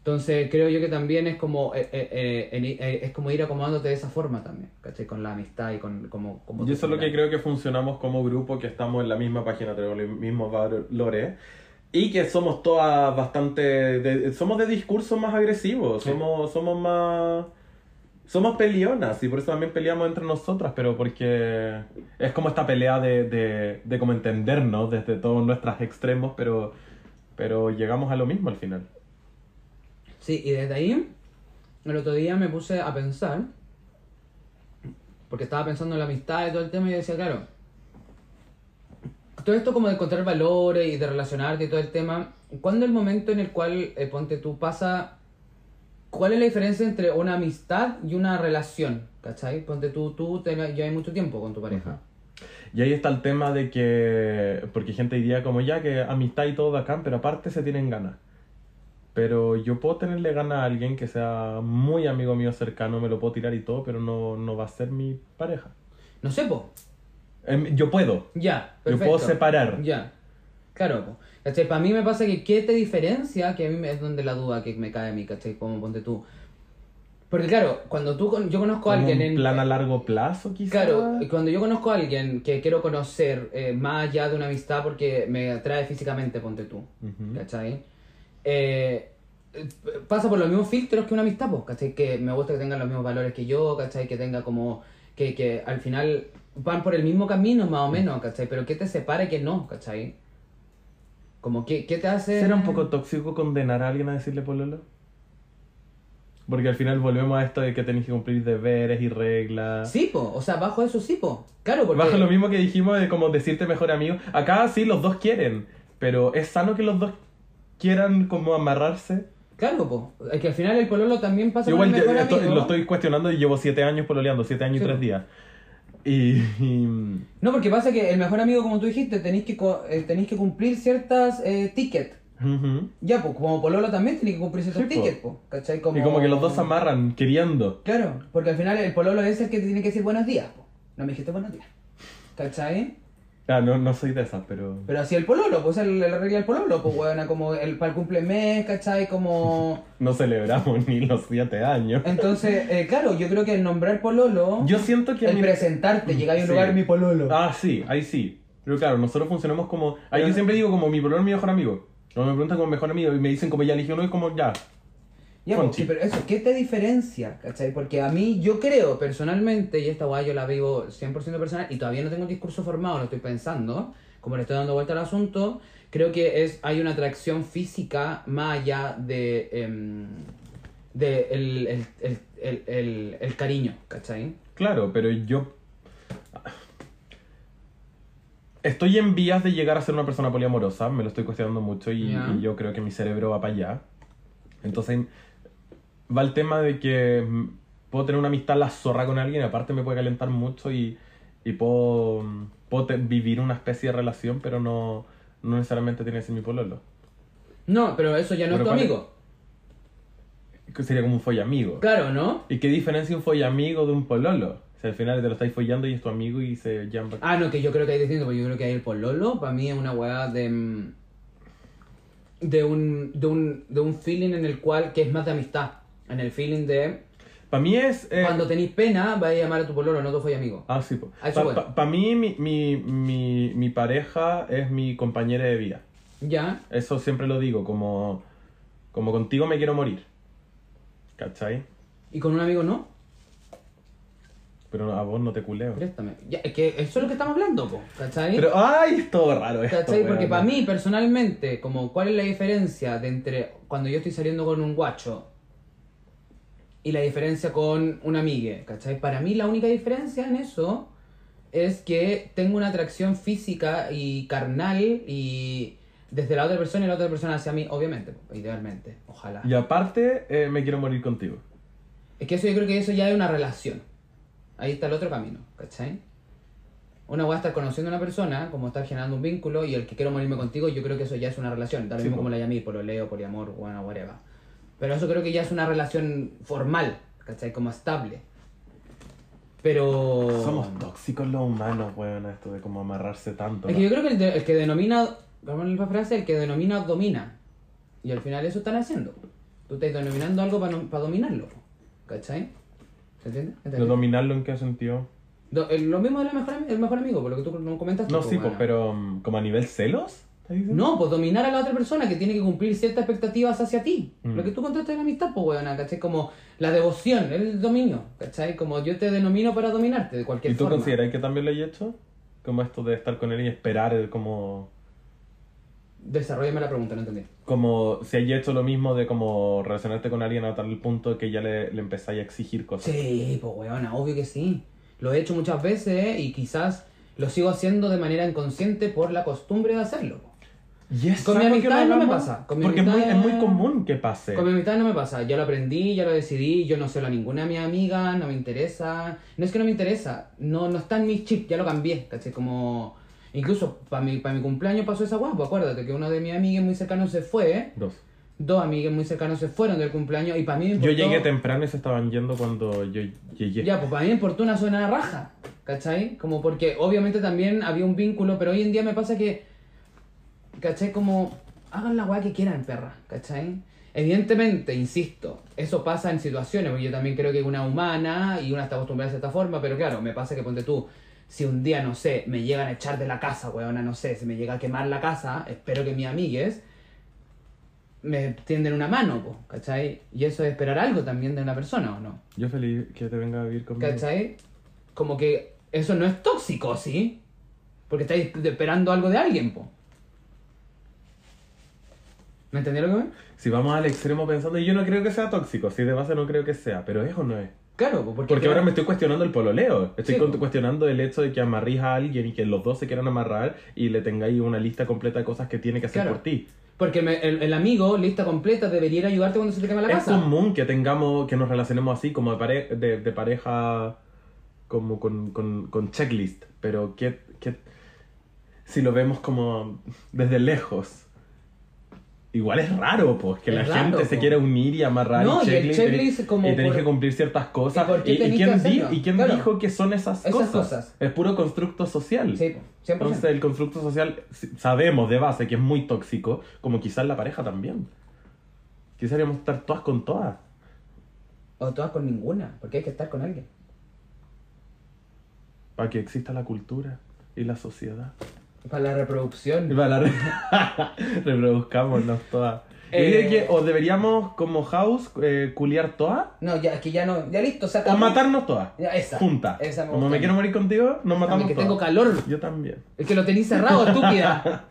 Entonces creo yo que también es como eh, eh, eh, eh, es como ir acomodándote de esa forma también, ¿cachai? Con la amistad y con como... como Y eso es lo que creo que funcionamos como grupo, que estamos en la misma página, tenemos los mismos valores. Y que somos todas bastante... de- somos de discursos más agresivos, Sí. somos, somos más... Somos peleonas y por eso también peleamos entre nosotras, pero porque es como esta pelea de, de, de como entendernos desde todos nuestros extremos, pero, pero llegamos a lo mismo al final. Sí, y desde ahí, el otro día me puse a pensar, porque estaba pensando en la amistad y todo el tema, y decía, claro, todo esto como de encontrar valores y de relacionarte y todo el tema, ¿cuándo es el momento en el cual, eh, ponte tú, pasa, cuál es la diferencia entre una amistad y una relación? ¿Cachai? Ponte tú, tú te, llevas mucho tiempo con tu pareja. Y ahí está el tema de que, porque gente diría como ya que amistad y todo bacán, pero aparte se tienen ganas. Pero yo puedo tenerle ganas a alguien que sea muy amigo mío cercano, me lo puedo tirar y todo, pero no, no va a ser mi pareja. No sé, po. Em, yo puedo. Ya, Yo perfecto. puedo separar. Ya. Claro. ¿Cachai? Para mí me pasa que ¿qué te diferencia? Que a mí es donde la duda que me cae a mí, ¿cachai? Como ponte tú. Porque claro, cuando tú yo conozco a alguien un en plan a largo plazo, quizás. Claro, cuando yo conozco a alguien que quiero conocer eh, más allá de una amistad porque me atrae físicamente, ponte tú, Ujú. ¿cachai? Eh, eh, pasa por los mismos filtros que una amistad, pues, ¿cachai? Que me gusta que tengan los mismos valores que yo, ¿cachai? Que tenga como... Que, que al final van por el mismo camino más o menos, ¿cachai? Pero ¿qué te separa y qué no, ¿cachai? Como, ¿qué, qué te hace...? ¿Será un poco tóxico condenar a alguien a decirle pololo? Porque al final volvemos a esto de que tenéis que cumplir deberes y reglas. Sí, po, o sea, bajo eso sí, po. Claro, porque... Bajo lo mismo que dijimos de como decirte mejor amigo. Acá sí los dos quieren, pero es sano que los dos quieran como amarrarse. Claro, po. Es que al final el pololo también pasa Igual por el yo- mejor esto- amigo. lo estoy cuestionando y llevo siete años pololeando, siete años Sí, y tres po. Y, y- No, porque pasa que el mejor amigo, como tú dijiste, tenéis que, eh, tenéis que cumplir ciertas eh, tickets. ujú. Ya, pues como Pololo también tiene que cumplir ciertos Sí, po. tickets, po, ¿cachai? Como... y como que los dos se amarran queriendo. Claro, porque al final el Pololo es el que te tiene que decir buenos días, po. No me dijiste buenos días. ¿Cachai? Ah, no, no soy de esas, pero... Pero así el Pololo, pues el, el regla del Pololo, pues bueno, como el, para el cumplemes, ¿cachai? Como... No celebramos ni los siete años. Entonces, eh, claro, yo creo que el nombrar Pololo... Yo siento que... el mi- presentarte, llegar a un Sí. lugar, mi Pololo. Ah, sí, ahí sí. Pero claro, nosotros funcionamos como... Ahí Pero- yo siempre digo como mi pololo es mi mejor amigo. Cuando me preguntan como mejor amigo y me dicen como ya elegí uno y como ya. Ya, pues, pero eso, ¿qué te diferencia? ¿Cachai? Porque a mí, yo creo personalmente, y esta guay yo la vivo 100% personal, y todavía no tengo un discurso formado, lo estoy pensando, como le estoy dando vuelta al asunto, creo que es hay una atracción física más allá de, em, de el, el, el, el, el- el cariño, ¿cachai? Claro, pero yo... Estoy en vías de llegar a ser una persona poliamorosa, me lo estoy cuestionando mucho y, y yo creo que mi cerebro va para allá. Entonces va el tema de que puedo tener una amistad la zorra con alguien aparte me puede calentar mucho y, y puedo, puedo te- vivir una especie de relación, pero no, no necesariamente tiene que ser mi pololo. No, pero eso ya no Pero es tu amigo. Que sería como un follamigo. Claro, ¿no? ¿Y qué diferencia un follamigo de un pololo? O sea, al final te lo estáis follando y es tu amigo y se llama... Ah, no, que yo creo que hay distinto, porque yo creo que hay el pololo, para mí es una weá de. mm, de un, de un. de un feeling en el cual. que es más de amistad. En el feeling de. Para mí es... eh, Cuando tenéis pena, vais a llamar a tu pololo, no tu amigo. Ah, sí. A eso voy. Para mí, mi, mi, mi, mi pareja es mi compañera de vida. Ya. Eso siempre lo digo, como, como contigo me quiero morir. ¿Cachai? Y con un amigo no, Pero a vos no te culeo. préstame. Ya, es que eso es lo que estamos hablando, po, ¿cachai? Pero, ay, es todo raro esto. ¿Cachai? Porque para mí, personalmente, como cuál es la diferencia de entre cuando yo estoy saliendo con un guacho y la diferencia con una amiga, ¿cachai? Para mí la única diferencia en eso es que tengo una atracción física y carnal y desde la otra persona y la otra persona hacia mí, obviamente, idealmente, ojalá. Y aparte, eh, me quiero morir contigo. Es que eso yo creo que eso ya es una relación. Ahí está el otro camino, ¿cachai? Una va a estar conociendo a una persona, como estar generando un vínculo, y el que quiero morirme contigo, yo creo que eso ya es una relación. Tal Sí, po. como la llamé, pololeo, poliamor, bueno, whatever. Pero eso creo que ya es una relación formal, ¿cachai? Como estable. Pero... Somos tóxicos los humanos, weón, esto de como amarrarse tanto. Es que yo creo que el, de- el que denomina, vamos a la frase, el que denomina domina. Y al final eso están haciendo. Tú estás denominando algo para dominarlo. ¿Cachai? ¿Se entiende? ¿De ¿Entendí? dominarlo en qué sentido? Do- el- lo mismo del mejor, el mejor amigo, por lo que tú no comentaste. No, sí, bueno. pero um, como a nivel celos. No, pues dominar a la otra persona que tiene que cumplir ciertas expectativas hacia ti. Mm. Lo que tú contaste de la amistad, pues, weón, ¿cachai? Como la devoción, el dominio, ¿cachai? Como yo te denomino para dominarte de cualquier ¿Y tú forma. consideras que también lo hay hecho? Como esto de estar con él y esperar el como... Desarrollame la pregunta, no entendí. Como si hay hecho lo mismo de como relacionarte con alguien a tal punto que ya le, le empezáis a exigir cosas. Sí, pues, weón, obvio que sí. Lo he hecho muchas veces y quizás lo sigo haciendo de manera inconsciente por la costumbre de hacerlo. Con mi amistad no me pasa, con mi porque es muy, amistad- es muy común que pase. Con mi amistad no me pasa, ya lo aprendí, ya lo decidí, yo no sé a ninguna de mis amigas, no me interesa. No es que no me interesa, no, no está en mi chip, ya lo cambié, ¿cachai? Como. Incluso para mi, para mi cumpleaños pasó esa guapo, acuérdate que uno de mis amigas muy cercanos se fue, Dos. dos amigas muy cercanas se fueron del cumpleaños y para mí me Yo importó- llegué temprano y se estaban yendo cuando yo llegué. Ya, pues para mí me importó una zona raja, ¿cachai? Como porque obviamente también había un vínculo, pero hoy en día me pasa que, ¿cachai? Como, hagan la weá que quieran, perra, ¿cachai? Evidentemente, insisto, eso pasa en situaciones, porque yo también creo que una humana y una está acostumbrada de cierta forma, pero claro, me pasa que ponte tú, si un día, no sé, me llegan a echar de la casa, weona, no sé, si me llega a quemar la casa, espero que mis amigues me tienden una mano, po, ¿cachai? Y eso es esperar algo también de una persona, ¿o no? Yo feliz que te venga a vivir conmigo. ¿Cachai? Como que eso no es tóxico, ¿sí? Porque estáis esperando algo de alguien, po. ¿Me entendieron lo que me? Si vamos al extremo pensando, y yo no creo que sea tóxico, si de base no creo que sea, pero es o no es. Claro, po, porque, Porque ahora me estoy cuestionando el pololeo. Estoy Sí, po. cuestionando el hecho de que amarrís a alguien y que los dos se quieran amarrar y le tengáis una lista completa de cosas que tiene que hacer Claro. por ti. Porque me- el, el amigo, lista completa, debería ayudarte cuando se te quema la Es casa. común que tengamos, que nos relacionemos así, como de, pare- de, de pareja, como con, con, con checklist, pero que, que si lo vemos como desde lejos, igual es raro, pues, que Es la raro, gente se quiera unir y amarrar No, y y el checklist, como y tenéis por- que cumplir ciertas cosas. ¿Y por qué ¿Y, tenéis quién, que di- hacerlo? ¿y quién Claro. dijo que son esas, Esas cosas? cosas. Es puro constructo social. Sí, po, 100%. Entonces el constructo social sabemos de base que es muy tóxico, como quizás la pareja también. Quisiéramos estar todas con todas. O todas con ninguna, porque hay que estar con alguien. Para que exista la cultura y la sociedad. Para la reproducción. Para la re- reproduzcámonos todas. Eh. que o deberíamos, como house, eh, culiar todas, No, ya, es que ya no. Ya listo, o saca. matarnos todas. Ya, esa. Juntas. Esa me como me quiero morir contigo, nos matamos También que todas. tengo calor. Yo también. Es que lo tenéis cerrado, estúpida.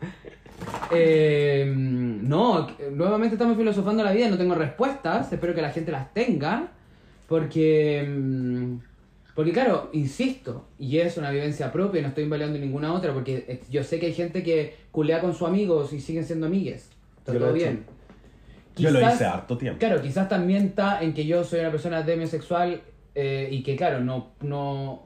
Eh, no, nuevamente estamos filosofando la vida, no tengo respuestas, espero que la gente las tenga, porque, mm, porque claro, insisto, y es una vivencia propia, no estoy invalidando ninguna otra, porque yo sé que hay gente que culea con sus amigos y siguen siendo amigues, está Yo todo bien. Yo lo hice harto tiempo. Claro, quizás también está en que yo soy una persona demisexual eh, y que, claro, no, no,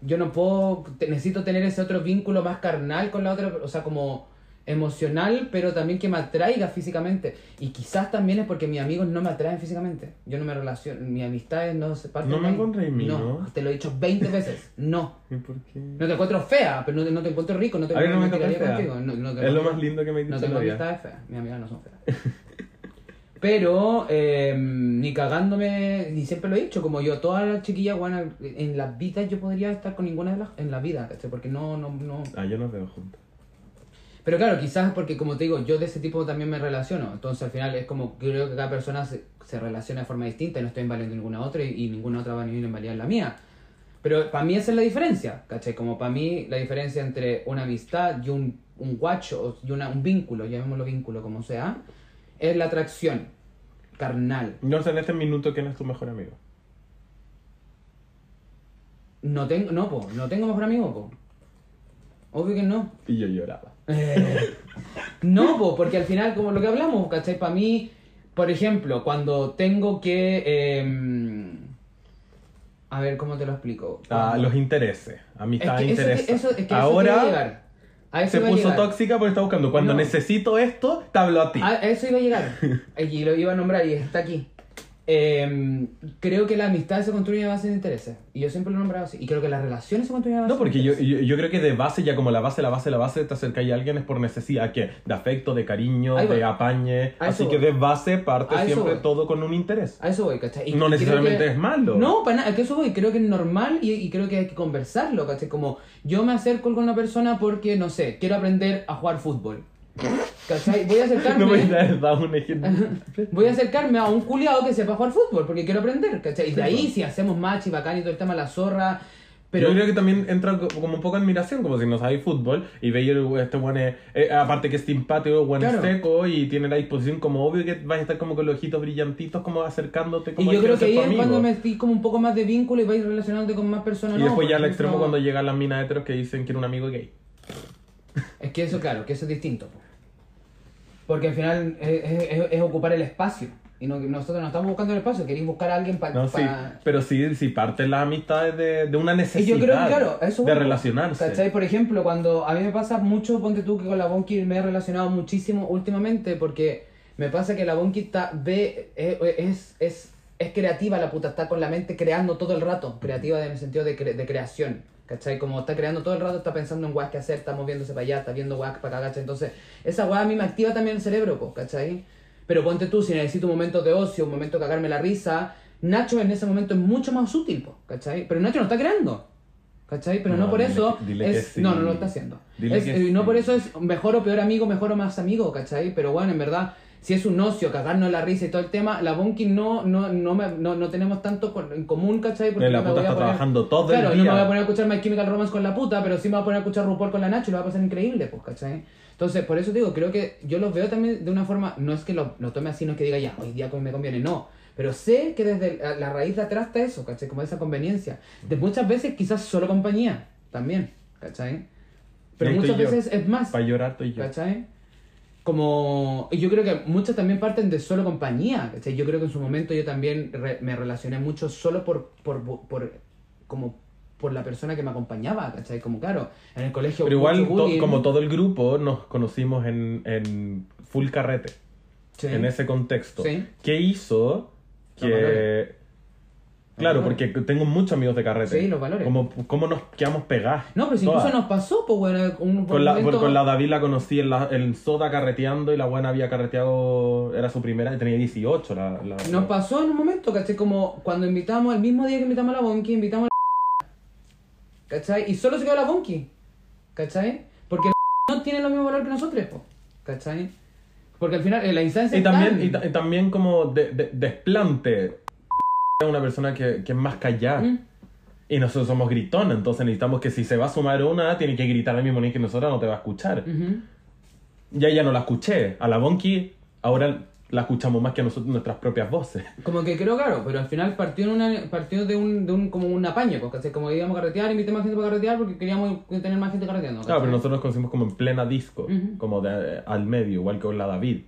yo no puedo, te- necesito tener ese otro vínculo más carnal con la otra, o sea, como emocional, pero también que me atraiga físicamente. Y quizás también es porque mis amigos no me atraen físicamente. Yo no me relaciono, mis amistades no se parten No me encontré en mí, ¿no? te lo he dicho 20 veces. No. ¿Y por qué? No te encuentro fea, pero no te, no te encuentro rico, no te, mí no me no fea. contigo. No, no te Es lo encuentro- más lindo que me he dicho no en tengo amistades feas, mis amigas no son feas. Pero, eh, ni cagándome, ni siempre lo he dicho, como yo, todas las chiquillas, bueno, en las vidas yo podría estar con ninguna de las, en la vida. Porque no, no, no. Ah, yo nos veo juntos. Pero claro, quizás porque, como te digo, yo de ese tipo también me relaciono. Entonces, al final es como, creo que cada persona se, se relaciona de forma distinta y no estoy invalidando ninguna otra y, y ninguna otra va a venir a invalidar la mía. Pero para mí esa es la diferencia, ¿cachai? Como para mí la diferencia entre una amistad y un, un guacho y una, un vínculo, llamémoslo vínculo como sea, es la atracción carnal. No sé en este minuto quién es tu mejor amigo. No tengo, no, po, no tengo mejor amigo, po. Obvio que no. Y yo lloraba. Eh, no, po, porque al final, como lo que hablamos, ¿cachai? Para mí, por ejemplo, cuando tengo que... em, a ver, ¿cómo te lo explico? Ah, los intereses. Es Amistad que intereses. eso, es que eso Ahora iba a llegar. A eso se puso llegar. tóxica porque está buscando. Cuando No. necesito esto, te hablo a ti. A eso iba a llegar. Y lo iba a nombrar y está aquí. Em, creo que la amistad se construye a base de intereses. Y yo siempre lo he nombrado así. Y creo que las relaciones se construyen a base No, porque de yo, yo, yo creo que de base, ya como la base, la base, la base, te acercáis a alguien es por necesidad, ¿qué? De afecto, de cariño, Ahí voy. de apañe. A Así que voy. de base parte A siempre todo con un interés. A eso voy, ¿cachai? Y- No y necesariamente que- es malo. No, para nada, es que eso voy, creo que es normal y, y creo que hay que conversarlo, ¿cachai? Como yo me acerco con una persona porque, no sé, quiero aprender a jugar fútbol. ¿Cachai? Voy a acercarme. No dar un ejemplo. Voy a acercarme a un culiado que sepa jugar fútbol porque quiero aprender, ¿cachai? Y de ahí, si hacemos match y bacán y todo el tema, la zorra. Pero Yo creo que también entra co- como un poco admiración, como si no sabéis fútbol y veis este buen, eh, aparte que es simpático, buen Claro. seco y tiene la disposición como obvio que vais a estar como con los ojitos brillantitos, como acercándote Y como yo a creo que ahí es cuando me metí como un poco más de vínculo y vais relacionándote con más personas. Y ¿no? después ya al extremo cuando llegan las minas heteros que dicen que era un amigo gay. Es que eso, claro, que eso es distinto. po. Porque al final es, es- es ocupar el espacio. Y no, nosotros no estamos buscando el espacio, queréis buscar a alguien para... No, sí, pero sí, sí parten las amistades de, de una Y necesidad yo creo que, claro, eso de relacionarse. ¿Cachai? Por ejemplo, cuando a mí me pasa mucho, ponte tú que con la Bonky me he relacionado muchísimo últimamente porque Me pasa que la Bonki está, ve, eh, es, es, es creativa la puta, está con la mente creando todo el rato. Creativa en el sentido de, cre- de creación. ¿Cachai? Como está creando todo el rato, está pensando en weas que hacer, está moviéndose para allá, está viendo weas para acá, ¿cachai? Entonces, esa wea a mí me activa también el cerebro, po, ¿cachai? Pero ponte tú, si necesito un momento de ocio, un momento de cagarme la risa, Nacho en ese momento es mucho más útil, po, ¿cachai? Pero Nacho no está creando. ¿Cachai? Pero no, No, por dile eso dile es... sí. No, no lo está haciendo. Es- y no sí. por eso es mejor o peor amigo, mejor o más amigo, ¿cachai? Pero bueno, en verdad, si es un ocio, cagarnos la risa y todo el tema, la Bonky no, no, no, me- no, no tenemos tanto con- en común, ¿cachai? La no me puta está poner- trabajando todo el Claro, no día. me voy a poner a escuchar My Chemical Romance con la puta, pero sí me voy a poner a escuchar RuPaul con la Nacho y lo va a pasar increíble, pues, ¿cachai? Entonces, por eso digo, creo que yo los veo también de una forma, no es que lo, lo tome así, no es que diga ya, hoy día me conviene, no. Pero sé que desde la- la raíz de atrás está eso, ¿cachai? Como esa conveniencia. De muchas veces quizás solo compañía, también, ¿cachai? Pero muchas yo. veces es más. Para llorar estoy yo. ¿Cachai? Como. Yo creo que muchas también parten de solo compañía. Yo creo que en su momento yo también re- me relacioné mucho solo por, por, por. como por la persona que me acompañaba, ¿cachai? Como claro, en el colegio. Pero igual, to- como todo el grupo, nos conocimos en, en full carrete. Sí. En ese contexto. Sí. ¿Qué hizo que... Claro, porque tengo muchos amigos de carrete. Sí, los valores. Como, ¿Cómo nos quedamos pegadas? No, pero si incluso nos pasó, pues bueno, un Con la, momento- con la David la conocí en, la, en Soda carreteando y la buena había carreteado, era su primera, tenía 18. La, la- Nos pasó en un momento, ¿cachai? Como cuando invitamos, el mismo día que invitamos a la Bonky, invitamos a la ¿cachai? Y solo se quedó la Bonky, ¿cachai? Porque la no tiene lo mismo valor que nosotros, po, ¿cachai? Porque al final, en la instancia Y también, y, y también como de, de- desplante. Es una persona que, que es más callada. Mm. Y nosotros somos gritones, entonces necesitamos que si se va a sumar una, tiene que gritar al mismo nivel que nosotros, no te va a escuchar. Ujú. Ya ya no la escuché. A la Bonky ahora la escuchamos más que a nosotros nuestras propias voces. Como que creo, claro, pero al final partió, en una, partió de, un, de un, como un apaño, pues, ¿cachai? Como íbamos a carretear, invité más gente para carretear porque queríamos tener más gente carreteando. Claro, pero nosotros nos conocimos como en plena disco, Ujú. como de, eh, al medio, igual que con la David.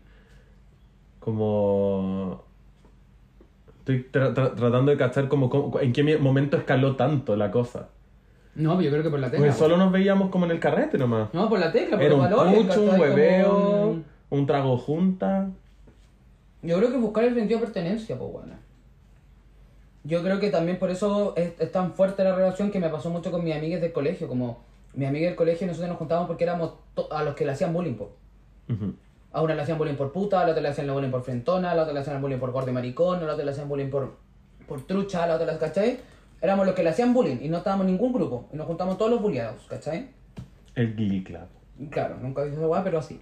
Como... Estoy tra- tra- tratando de cachar como, como- en qué mi- momento escaló tanto la cosa. No, pero yo creo que por la tecla. Porque solo nos veíamos como en el carrete nomás. No, por la tecla, por Era los un valores. pucho, un ¿cachai? hueveo, Como- un trago junta. Yo creo que buscar el sentido de pertenencia, pues bueno. Yo creo que también por eso es, es tan fuerte la relación que me pasó mucho con mis amigas del colegio. Como mis amigas del colegio nosotros nos juntábamos porque éramos a los que le hacían bullying, po. Ujú. A una le hacían bullying por puta, a la otra le hacían bullying por frentona, a la otra le hacían bullying por gordo y maricón, a la otra le hacían bullying por, por trucha, a la otra ¿cachai? Éramos los que le hacían bullying y no estábamos en ningún grupo. Y nos juntamos todos los bulliados, ¿cachai? El Glee Club. Claro, nunca hice esa weá, pero así.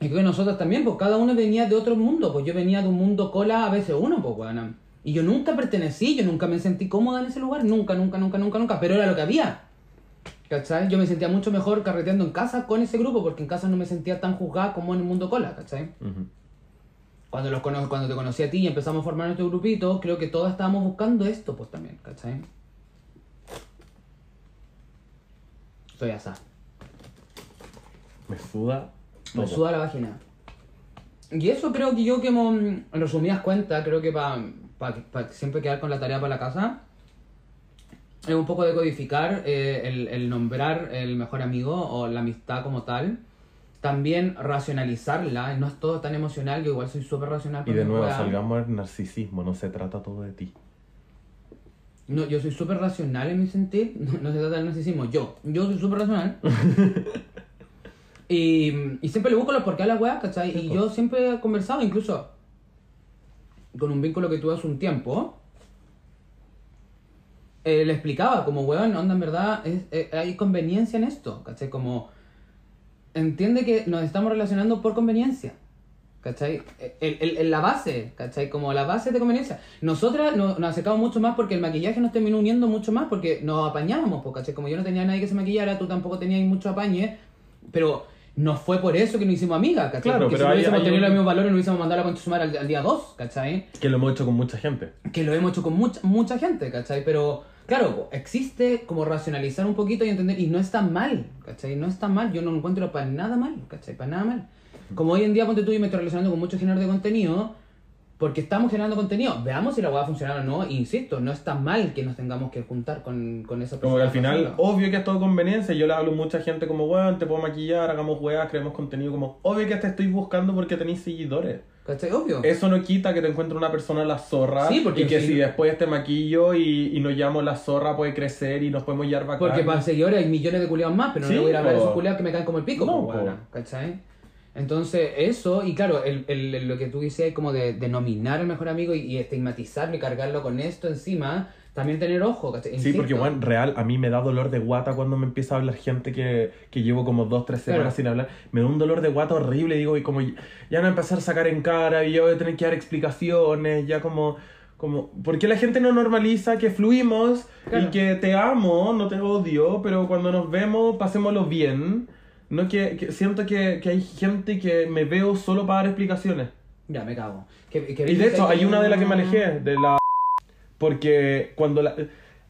Y que nosotros también, pues cada uno venía de otro mundo, pues yo venía de un mundo cola a veces uno, pues weón. Y yo nunca pertenecí, yo nunca me sentí cómoda en ese lugar, nunca, nunca, nunca, nunca, nunca, pero era lo que había. ¿Cachai? Yo me sentía mucho mejor carreteando en casa con ese grupo, porque en casa no me sentía tan juzgada como en el mundo cola, ¿cachai? Cuando, los cono- cuando te conocí a ti y empezamos a formar nuestro grupito, creo que todos estábamos buscando esto, pues también, ¿cachai? Soy asá. Me suda. Me suda la vagina. Y eso creo que yo que mo- en resumidas cuentas, creo que para siempre quedar con la tarea para la casa, un poco de codificar eh, el, el nombrar el mejor amigo o la amistad como tal. También racionalizarla, no es todo tan emocional, yo igual soy súper racional. Y de nuevo, salgamos al narcisismo, no se trata todo de ti. No, yo soy súper racional en mi sentir. No, no se trata del narcisismo. Yo. Yo soy súper racional. y, y siempre le busco los porqués a la weá, ¿cachai? y yo siempre he conversado, incluso con un vínculo que tuve hace un tiempo. Eh, le explicaba, como weón, onda, en verdad, es- eh, hay conveniencia en esto, ¿cachai? Como. Entiende que nos estamos relacionando por conveniencia. ¿Cachai? El, el- el- la base, ¿cachai? Como la base de conveniencia. Nosotras nos, nos acercamos mucho más porque el maquillaje nos terminó uniendo mucho más porque nos apañábamos, pues, ¿cachai? Como yo no tenía nadie que se maquillara, tú tampoco tenías mucho apañe, pero no fue por eso que nos hicimos amigas, ¿cachai? Claro, porque pero si hubiésemos tenido los mismos valores, no hubiésemos mandado a concha al, al día 2, ¿cachai? Que lo hemos hecho con mucha gente. que lo hemos hecho con mucha, mucha gente, ¿cachai? Pero, claro, existe como racionalizar un poquito y entender, y no está mal, ¿cachai? No está mal, yo no lo encuentro para nada mal, ¿cachai? Para nada mal. Como hoy en día, ponte tú y me estoy relacionando con muchos géneros de contenido, Porque estamos generando contenido. Veamos si la va a funcionar o no. Insisto, no está mal que nos tengamos que juntar con, con esa Como que al persona. final, obvio que es todo conveniencia. Yo le hablo a mucha gente como, weón, te puedo maquillar, hagamos weas, creemos contenido. Como, obvio que te estoy buscando porque tenéis seguidores. ¿Cachai? Obvio. Eso no quita que te encuentre una persona la zorra. Sí, porque y que si- si después te maquillo y, y nos llamo la zorra puede crecer y nos podemos llevar bacán. Porque para seguidores hay millones de culiados más, pero no le voy a hablar a esos culiados que me caen como el pico, No. ¿cachai? Entonces, eso, y claro, el, el- lo que tú decías, como de, de nominar al mejor amigo y, y estigmatizarlo y cargarlo con esto encima, también tener ojo, ¿cachai? Sí, porque, bueno, real, a mí me da dolor de guata cuando me empieza a hablar gente que, que llevo como dos, tres semanas Claro. sin hablar. Me da un dolor de guata horrible, digo, y como ya no empezar a sacar en cara y yo voy a tener que dar explicaciones, ya como... Como, ¿Por qué la gente no normaliza que fluimos Claro. y que te amo, no te odio, pero cuando nos vemos pasémoslo bien? No que, que siento que, que hay gente que me veo solo para dar explicaciones. Ya, me cago. Que, Y de hecho, hay una de las que me alejé, de la... Porque cuando la...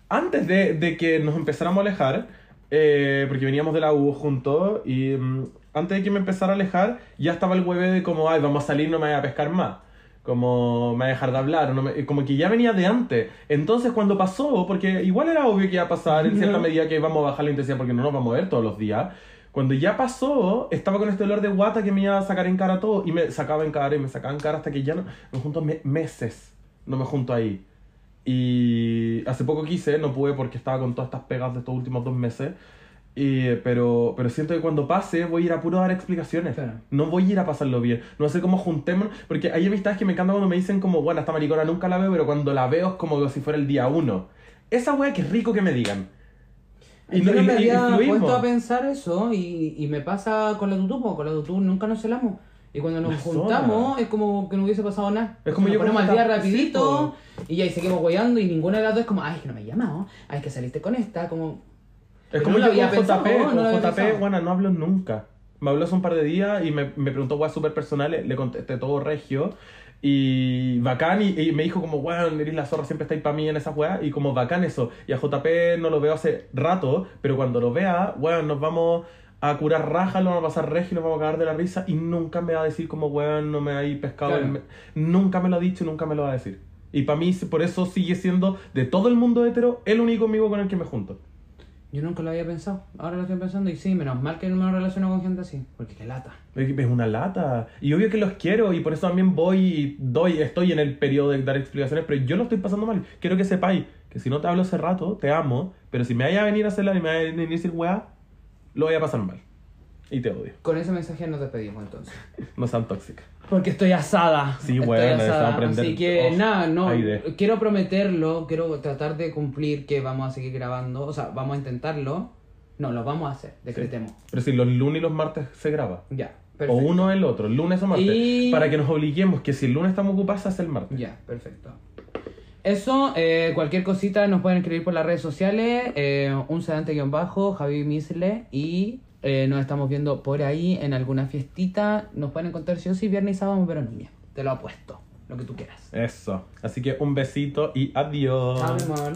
Antes de, de que nos empezáramos a alejar, eh, porque veníamos de la U juntos, y mm, antes de que me empezara a alejar, ya estaba el hueve de como, ay, vamos a salir, no me voy a pescar más. Como me voy a dejar de hablar, no me- como que ya venía de antes. Entonces cuando pasó, porque igual era obvio que iba a pasar en cierta medida que íbamos a bajar la intensidad porque no nos vamos a ver todos los días. Cuando ya pasó, estaba con este dolor de guata que me iba a sacar en cara todo y me sacaba en cara y me sacaba en cara hasta que ya no me junto me- meses. No me junto ahí. Y hace poco quise, no pude porque estaba con todas estas pegas de estos últimos dos meses. Y, pero, pero siento que cuando pase voy a ir a puro dar explicaciones. Claro. No voy a ir a pasarlo bien. No sé cómo juntémonos. Porque hay amistades que me encantan cuando me dicen como, bueno, esta maricona nunca la veo, pero cuando la veo es como si fuera el día uno. Esa wea que rico que me digan. Y no, y- me había puesto a pensar eso y, y me pasa con la tutu, po, con la tutu nunca nos celamos. Y cuando nos juntamos zorra. es como que no hubiese pasado nada. Es como Nos yo ponemos al día rapidito y ya y seguimos guayando y ninguna de las dos es como, ay, es que no me has llamado, ay, es que saliste con esta, como... Es No como lo yo había con pensado, JP, no con había JP, bueno, no hablo nunca. Me habló hace un par de días y me, me preguntó weas súper personales, le contesté todo regio. Y bacán, y, y me dijo como, weón, eres la zorra, siempre estáis para mí en esas weas. Y como bacán eso. Y a JP no lo veo hace rato, pero cuando lo vea, weón, nos vamos a curar rajas, lo vamos a pasar regio, nos vamos a cagar de la risa. Y nunca me va a decir como, weón, no me hay pescado. Claro. me- Nunca me lo ha dicho y nunca me lo va a decir. Y para mí, por eso sigue siendo, de todo el mundo hetero, el único amigo con el que me junto. Yo nunca lo había pensado, ahora lo estoy pensando y sí, menos mal que no me relaciono con gente así, porque qué lata. Es una lata. Y obvio que los quiero y por eso también voy y doy, estoy en el periodo de dar explicaciones, pero yo lo estoy pasando mal. Quiero que sepáis que si no te hablo hace rato, te amo, pero si me vaya a venir a hacerla y me vaya a venir a decir weá, lo voy a pasar mal. Y te odio. Con ese mensaje nos despedimos entonces. No sean tóxicas. Porque estoy asada. Sí, Estoy bueno, asada. aprender. Así que Oh, nada, no. aire. Quiero prometerlo, quiero tratar de cumplir que vamos a seguir grabando. O sea, vamos a intentarlo. No, lo vamos a hacer, decretemos. Pero si los lunes y los martes se graba. Ya, O perfecto. uno el otro, lunes o martes. Y- Para que nos obliguemos que si el lunes estamos ocupados, se hace el martes. Ya, perfecto. Eso, eh, cualquier cosita nos pueden escribir por las redes sociales. Eh, un sedante guion bajo, Javi Misle. Y eh, nos estamos viendo por ahí en alguna fiestita. Nos pueden encontrar sí o sí, viernes y sábado, pero niña. Te lo apuesto. Lo que tú quieras. Eso. Así que un besito y adiós. Chao.